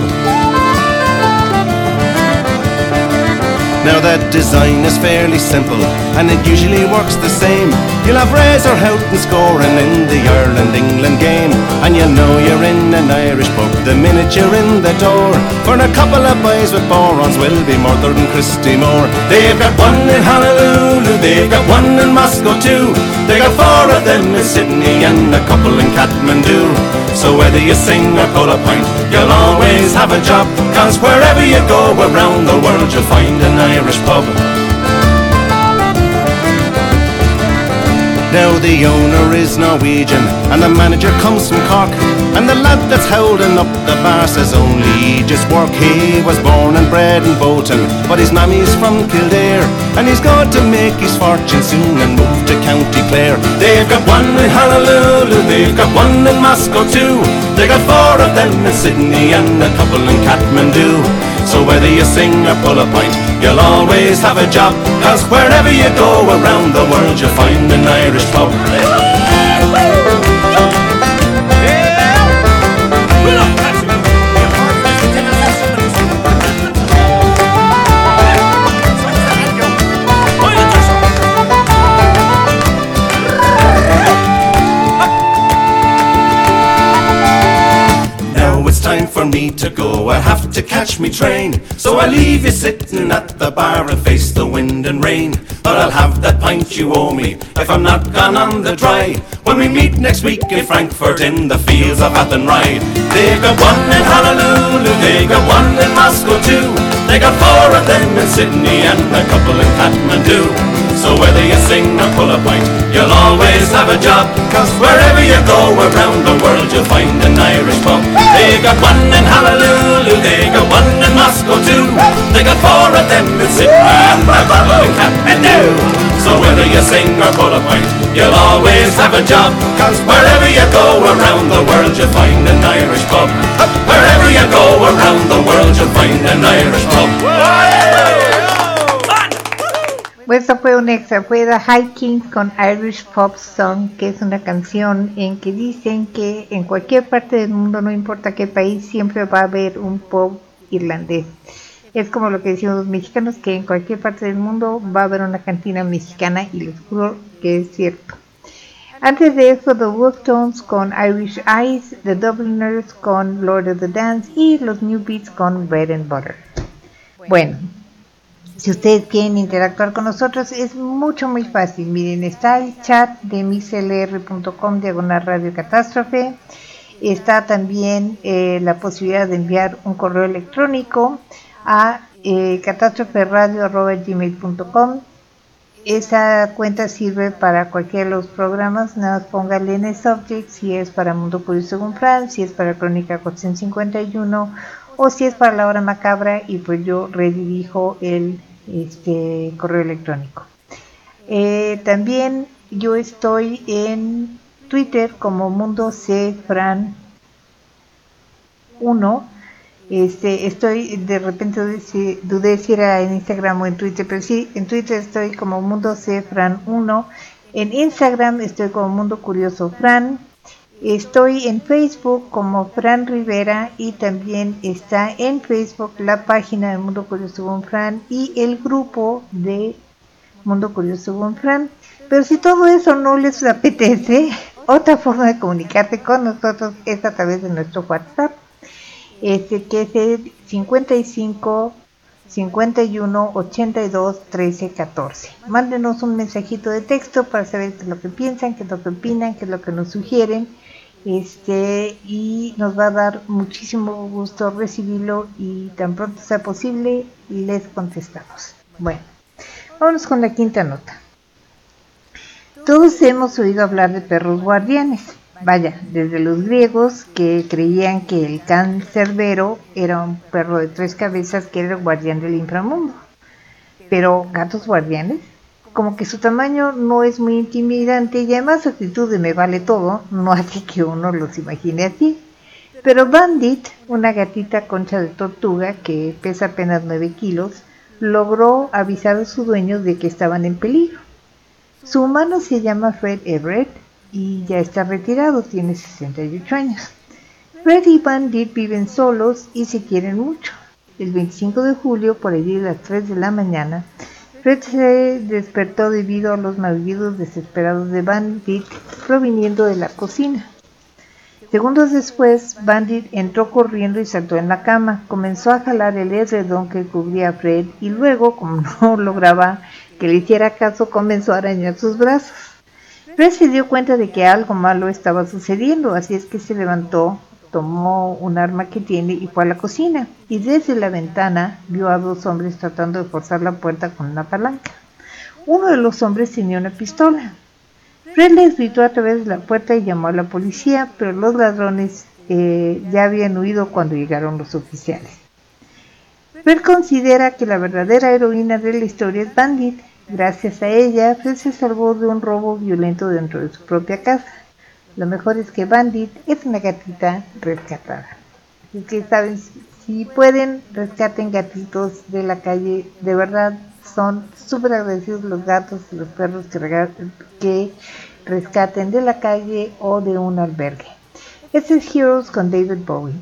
Now that design is fairly simple and it usually works the same. You'll have Razor Houghton scoring in the Ireland-England game and you'll know you're in an Irish pub the minute you're in the door. For a couple of boys with borons will be more than Christy Moore. They've got one in Honolulu, they've got one in Moscow too. They got four of them in Sydney and a couple in Kathmandu. So whether you sing or pull a pint, you'll always have a job. Cause wherever you go around the world, you'll find an Irish pub. Now the owner is Norwegian and the manager comes from Cork. And the lad that's holding up the bar says only just work. He was born and bred in Bolton, but his mammy's from Kildare. And he's got to make his fortune soon and move to County Clare. They've got one in Honolulu, they've got one in Moscow too. They got four of them in Sydney and a couple in Kathmandu. So whether you sing or pull a pint, you'll always have a job. Cause wherever you go around the world, you'll find an Irish pub. Me to go. I have to catch me train. So I leave you sitting at the bar and face the wind and rain. But I'll have that pint you owe me if I'm not gone on the dry. When we meet next week in Frankfurt in the fields of Athenride. They've got one in Honolulu, they've got one in Moscow too. They got four of them in Sydney and a couple in Kathmandu. So whether you sing or pull a pint, you'll always have a job. Cause wherever you go around the world, you'll find an Irish pub. They got one in Honolulu, they got one in Moscow too. They got four of them in Sydney and a couple in Kathmandu. So whether you sing or pull a pint, you'll always have a job. Cause wherever you go around the world, you'll find an Irish pub. Wherever you go around the world, you'll find an Irish pub. Pues eso fue un extra, fue The High Kings con Irish Pop Song, que es una canción en que dicen que en cualquier parte del mundo, no importa qué país, siempre va a haber un pop irlandés. Es como lo que decimos los mexicanos, que en cualquier parte del mundo va a haber una cantina mexicana y les juro que es cierto. Antes de eso, The Wolftones con Irish Eyes, The Dubliners con Lord of the Dance y los New Beats con Bread and Butter. Bueno, si ustedes quieren interactuar con nosotros es mucho muy fácil. Miren, está el chat de mislr.com diagonal radio catástrofe. Está también eh, la posibilidad de enviar un correo electrónico a eh, catástroferradio.gmail.com esa cuenta sirve para cualquiera de los programas, nada más póngale en el subject si es para Mundo Curioso según Fran, si es para Crónica 451 o si es para la hora macabra y pues yo redirijo el este, correo electrónico. Eh, también yo estoy en Twitter como Mundo C Fran 1 este, estoy, de repente dudé si, dudé si era en Instagram o en Twitter, pero sí, en Twitter estoy como Mundo C Fran 1. En Instagram estoy como Mundo Curioso Fran. Estoy en Facebook como Fran Rivera y también está en Facebook la página de Mundo Curioso con Fran y el grupo de Mundo Curioso con Fran. Pero si todo eso no les apetece, otra forma de comunicarte con nosotros es a través de nuestro WhatsApp este que es el 55 51 82 13 14. Mándenos un mensajito de texto para saber qué es lo que piensan, qué es lo que opinan, qué es lo que nos sugieren. Este, y nos va a dar muchísimo gusto recibirlo y tan pronto sea posible les contestamos. Bueno, vamos con la quinta nota. Todos hemos oído hablar de perros guardianes vaya, desde los griegos que creían que el cancerbero era un perro de tres cabezas que era el guardián del inframundo. Pero gatos guardianes, como que su tamaño no es muy intimidante y además su actitud de me vale todo no hace que uno los imagine así. Pero Bandit, una gatita concha de tortuga que pesa apenas 9 kilos, logró avisar a su dueño de que estaban en peligro. Su humano se llama Fred Everett y ya está retirado, tiene 68 años. Fred y Bandit viven solos y se quieren mucho. El 25 de julio, por allí a las 3 de la mañana, Fred se despertó debido a los maullidos desesperados de Bandit proviniendo de la cocina. Segundos después, Bandit entró corriendo y saltó en la cama. Comenzó a jalar el edredón que cubría a Fred y luego, como no lograba que le hiciera caso, comenzó a arañar sus brazos. Fred se dio cuenta de que algo malo estaba sucediendo, así es que se levantó, tomó un arma que tiene y fue a la cocina. Y desde la ventana vio a dos hombres tratando de forzar la puerta con una palanca. Uno de los hombres tenía una pistola. Fred les gritó a través de la puerta y llamó a la policía, pero los ladrones eh, ya habían huido cuando llegaron los oficiales. Fred considera que la verdadera heroína de la historia es Bandit, Gracias a ella, Fred se salvó de un robo violento dentro de su propia casa. Lo mejor es que Bandit es una gatita rescatada. Así que saben, si pueden, rescaten gatitos de la calle. De verdad, son súper agradecidos los gatos y los perros que, que rescaten de la calle o de un albergue. Este es Heroes con David Bowie.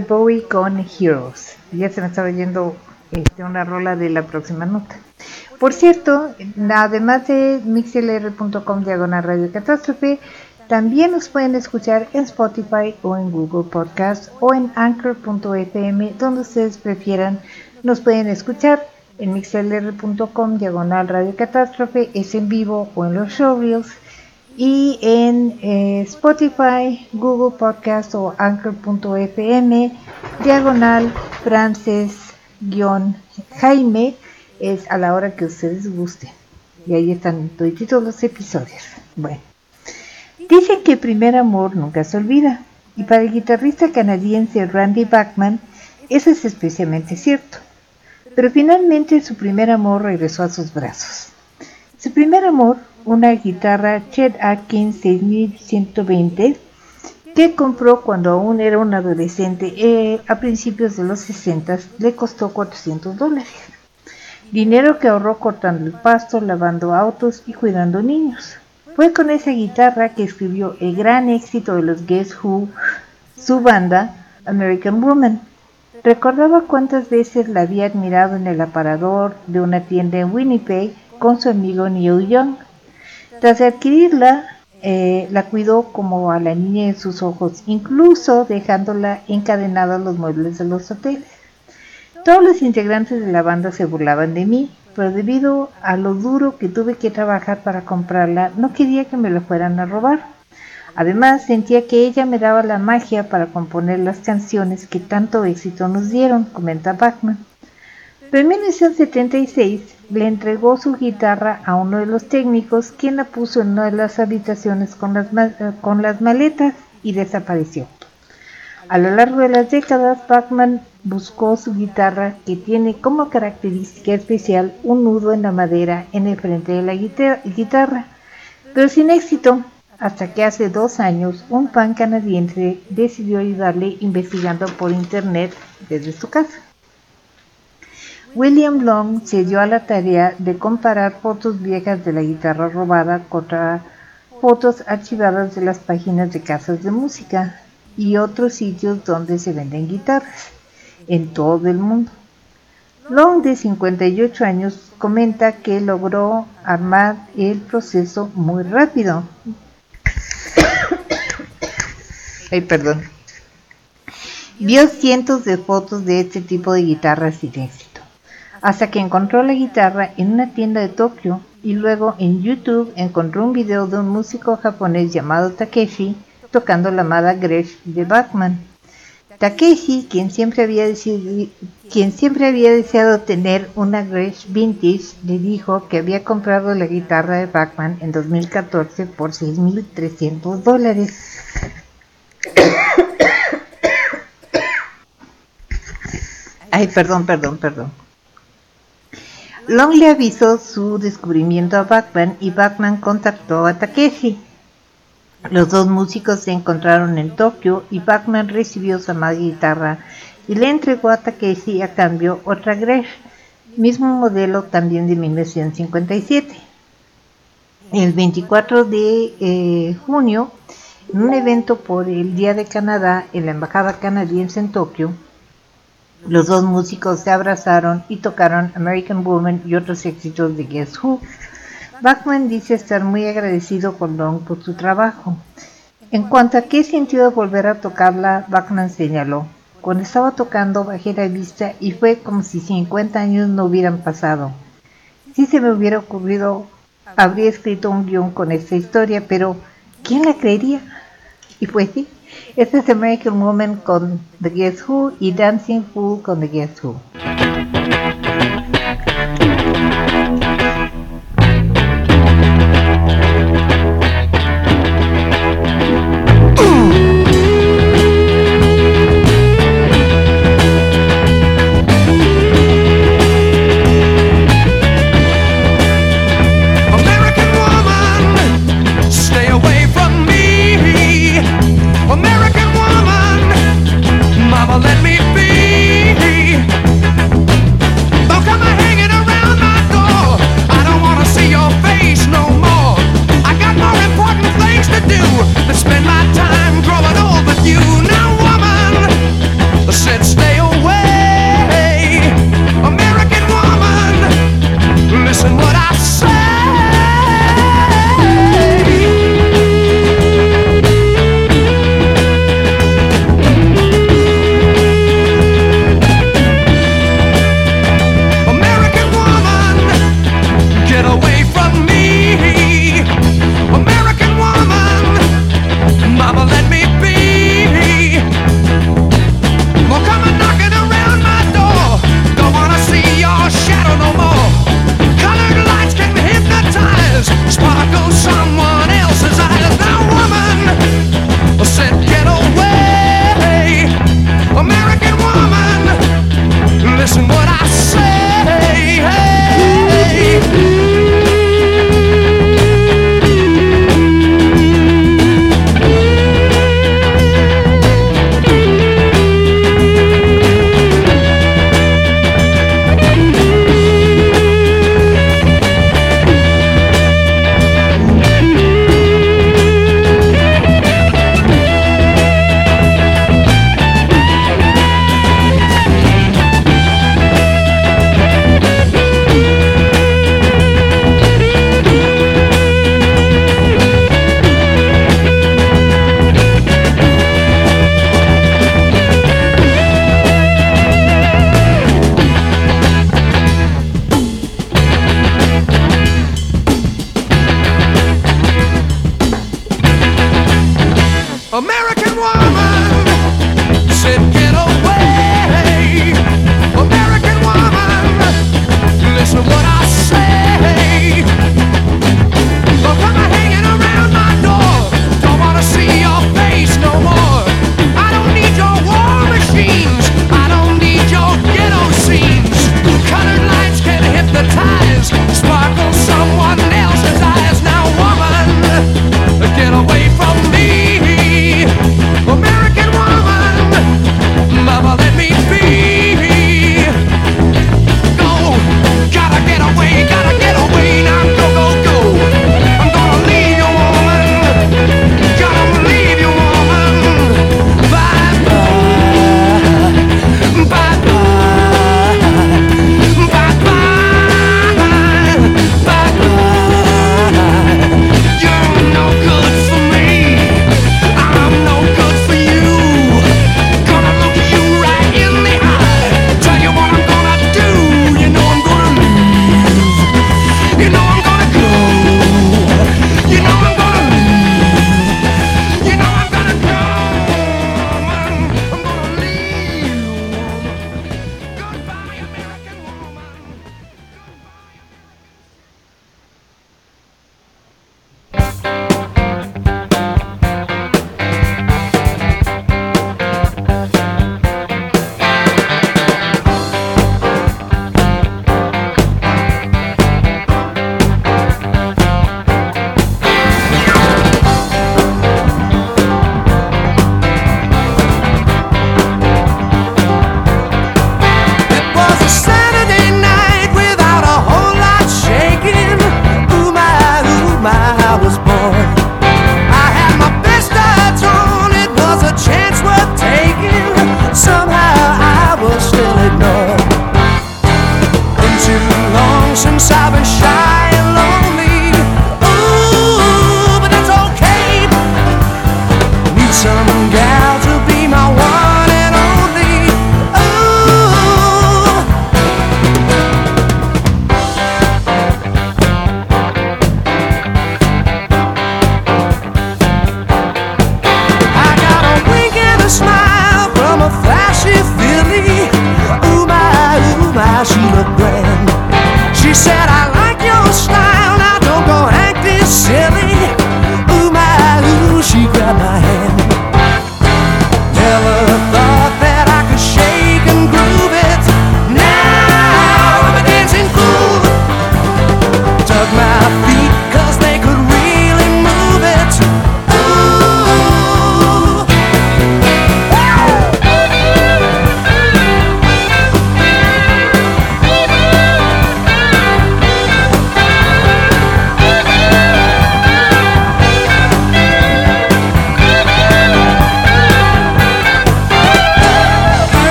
David Bowie con Heroes. Ya se me estaba yendo este, una rola de la próxima nota. Por cierto, además de mixlr.com diagonal radio catástrofe, también nos pueden escuchar en Spotify o en Google Podcast o en anchor.fm, donde ustedes prefieran. Nos pueden escuchar en mixlr.com diagonal radio catástrofe, es en vivo o en los showreels. Y en eh, Spotify, Google Podcast o anchor.fm diagonal frances-jaime es a la hora que ustedes gusten. Y ahí están todos los episodios. Bueno, dicen que el primer amor nunca se olvida. Y para el guitarrista canadiense Randy Bachman, eso es especialmente cierto. Pero finalmente su primer amor regresó a sus brazos. Su primer amor, una guitarra Chet Atkins 6120, que compró cuando aún era un adolescente eh, a principios de los 60, le costó 400 dólares. Dinero que ahorró cortando el pasto, lavando autos y cuidando niños. Fue con esa guitarra que escribió el gran éxito de los Guess Who, su banda, American Woman. Recordaba cuántas veces la había admirado en el aparador de una tienda en Winnipeg con su amigo Neil Young. Tras adquirirla, eh, la cuidó como a la niña de sus ojos, incluso dejándola encadenada a los muebles de los hoteles. Todos los integrantes de la banda se burlaban de mí, pero debido a lo duro que tuve que trabajar para comprarla, no quería que me la fueran a robar. Además, sentía que ella me daba la magia para componer las canciones que tanto éxito nos dieron, comenta Bachman. Pero en 1976 le entregó su guitarra a uno de los técnicos, quien la puso en una de las habitaciones con las, con las maletas y desapareció. A lo largo de las décadas, Bachman buscó su guitarra que tiene como característica especial un nudo en la madera en el frente de la guitarra, pero sin éxito, hasta que hace dos años un fan canadiense decidió ayudarle investigando por internet desde su casa. William Long se dio a la tarea de comparar fotos viejas de la guitarra robada contra fotos archivadas de las páginas de casas de música y otros sitios donde se venden guitarras en todo el mundo. Long, de 58 años, comenta que logró armar el proceso muy rápido. Ay, perdón. Vio cientos de fotos de este tipo de guitarras sin éxito, hasta que encontró la guitarra en una tienda de Tokio y luego en YouTube encontró un video de un músico japonés llamado Takeshi tocando la amada Gretsch de Bachman. Takeshi, quien siempre había, decidido, quien siempre había deseado tener una Gretsch vintage, le dijo que había comprado la guitarra de Bachman en 2014 por 6.300 dólares. Ay, perdón, perdón, perdón. Long le avisó su descubrimiento a Bachman y Bachman contactó a Takeshi. Los dos músicos se encontraron en Tokio y Bachman recibió su amada guitarra y le entregó a Takeshi a cambio otra Gretsch, mismo modelo también de 1957. El 24 de eh, junio, en un evento por el Día de Canadá en la Embajada canadiense en Tokio, los dos músicos se abrazaron y tocaron American Woman y otros éxitos de Guess Who. Bachman dice estar muy agradecido con Long por su trabajo. En cuanto a qué sentido volver a tocarla, Bachman señaló, cuando estaba tocando bajé la vista y fue como si 50 años no hubieran pasado. Si se me hubiera ocurrido, habría escrito un guion con esta historia, pero ¿quién la creería? Y pues sí, este es American Woman con The Guess Who y Dancing Fool con The Guess Who. Let's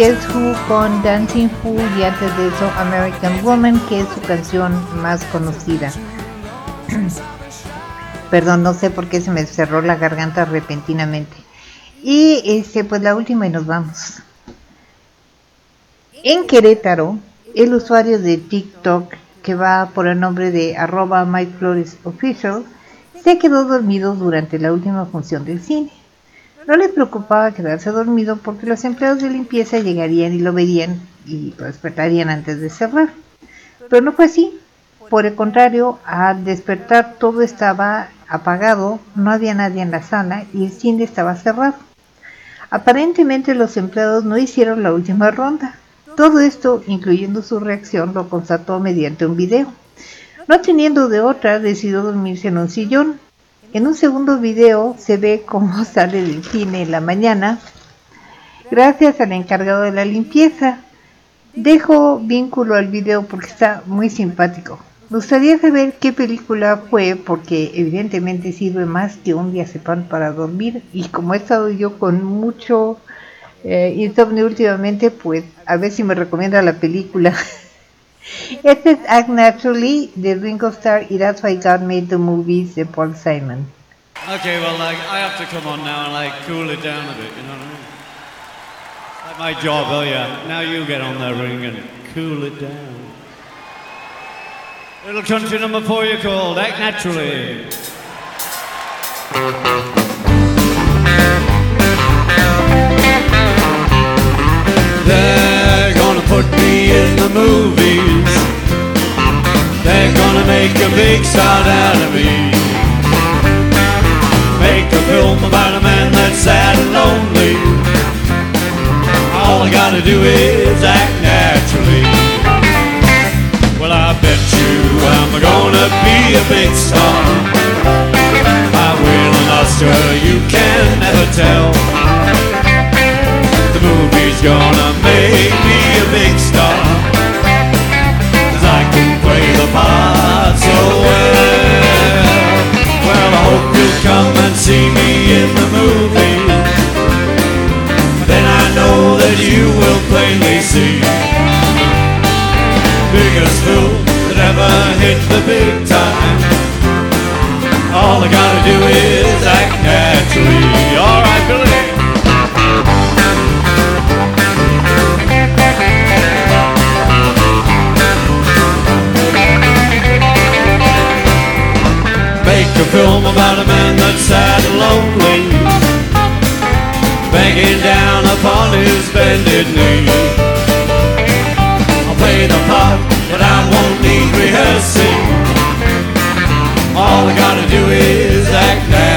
Guess Who con Dancing Fool y antes de eso American Woman, que es su canción más conocida. Perdón, no sé por qué se me cerró la garganta repentinamente. Y este, pues la última y nos vamos. En Querétaro, el usuario de TikTok que va por el nombre de arroba myfloresofficial se quedó dormido durante la última función del cine. No le preocupaba quedarse dormido porque los empleados de limpieza llegarían y lo verían y lo despertarían antes de cerrar. Pero no fue así. Por el contrario, al despertar todo estaba apagado, no había nadie en la sala y el cine estaba cerrado. Aparentemente los empleados no hicieron la última ronda. Todo esto, incluyendo su reacción, lo constató mediante un video. No teniendo de otra, decidió dormirse en un sillón. En un segundo video se ve cómo sale del cine en la mañana, gracias al encargado de la limpieza. Dejo vínculo al video porque está muy simpático. Me gustaría saber qué película fue porque evidentemente sirve más que un diazepam para dormir y como he estado yo con mucho eh, insomnio últimamente, pues a ver si me recomienda la película. este es Act Naturally The Ringo Starr That's Why God Made the Movies The Paul Simon. Okay, well, like, I have to come on now and like cool it down a bit, you know what I mean? Like my job, oh yeah. Now you get on that ring and cool it down. Little country number four you called Act Naturally. They're gonna put me in the movies. They're gonna make a big star out of me. Make a film about a man that's sad and lonely. All I gotta do is act naturally. Well, I bet you I'm gonna be a big star. I win an Oscar, you can never tell. The movie's gonna make me a big star. Cause I can play the part so well. Well, I hope you'll come and see me in the movie. Then I know that you will plainly see. Biggest fool that ever hit the big time. All I gotta do is act naturally. Alright, film about a man that's sad and lonely Begging down upon his bended knee. I'll play the part, but I won't need rehearsing. All I gotta do is act naturally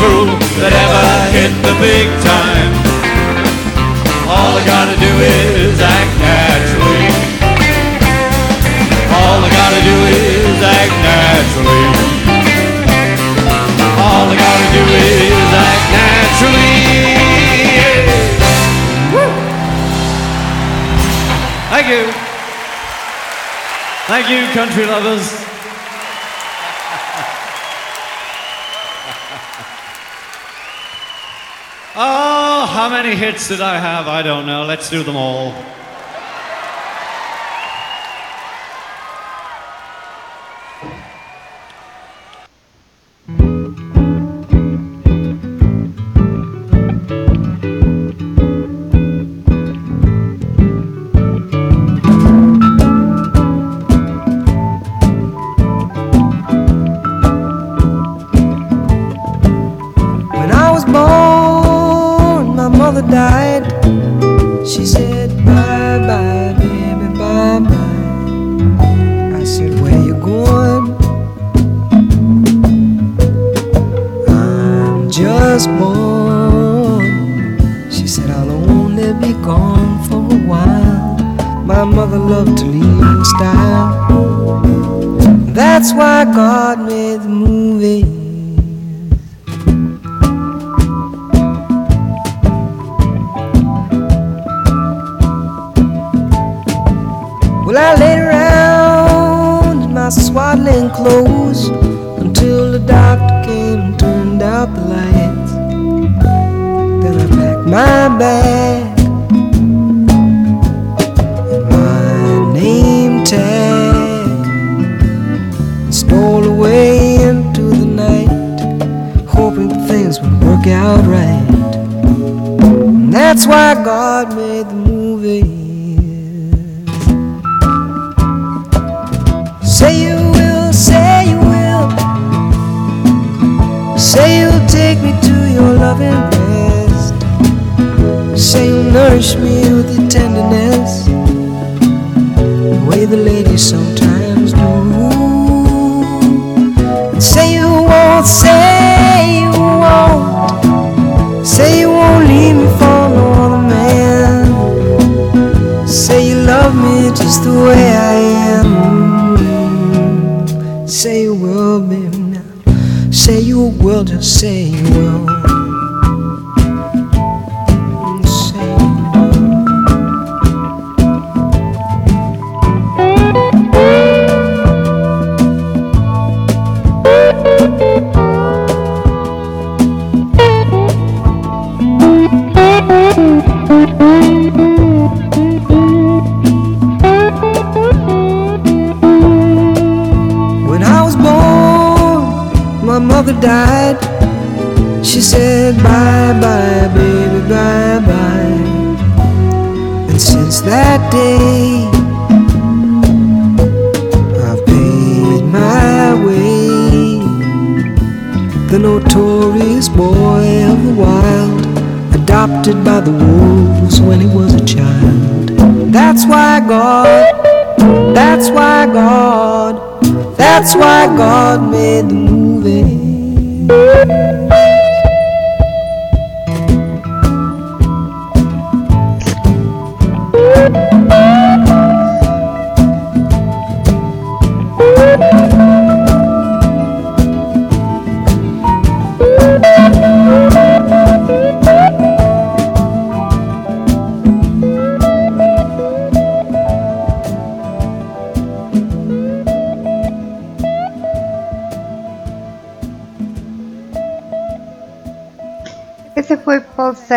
fool that ever hit the big time. All I gotta do is act naturally. All I gotta do is act naturally. All I gotta do is act naturally. Woo! Thank you. Thank you, country lovers. Oh, how many hits did I have? I don't know. Let's do them all.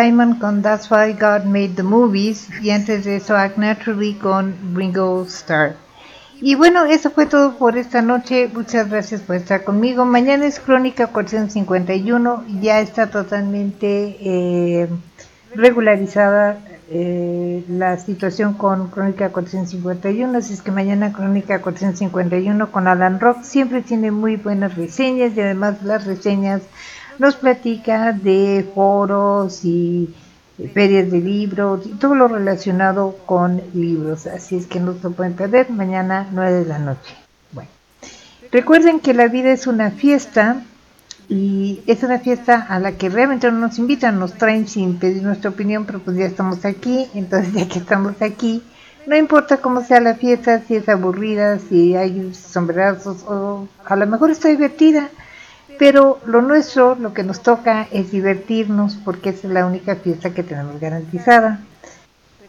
Simon con That's Why God Made the Movies y antes de eso Act Naturally con Ringo Starr. Y bueno, eso fue todo por esta noche. Muchas gracias por estar conmigo. Mañana es Crónica 451. Ya está totalmente eh, regularizada eh, la situación con Crónica 451. Así es que mañana Crónica 451 con Alan Rock siempre tiene muy buenas reseñas y además las reseñas nos platica de foros y ferias de libros y todo lo relacionado con libros. Así es que no se pueden perder mañana 9 de la noche. Bueno, recuerden que la vida es una fiesta y es una fiesta a la que realmente no nos invitan, nos traen sin pedir nuestra opinión, pero pues ya estamos aquí, entonces ya que estamos aquí, no importa cómo sea la fiesta, si es aburrida, si hay sombrerazos o a lo mejor está divertida. Pero lo nuestro, lo que nos toca es divertirnos porque es la única fiesta que tenemos garantizada.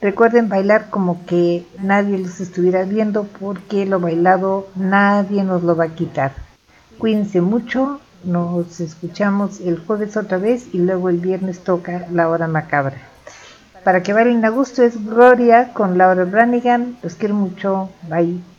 Recuerden bailar como que nadie los estuviera viendo porque lo bailado nadie nos lo va a quitar. Cuídense mucho, nos escuchamos el jueves otra vez y luego el viernes toca la hora macabra. Para que bailen a gusto es Gloria con Laura Branigan. Los quiero mucho. Bye.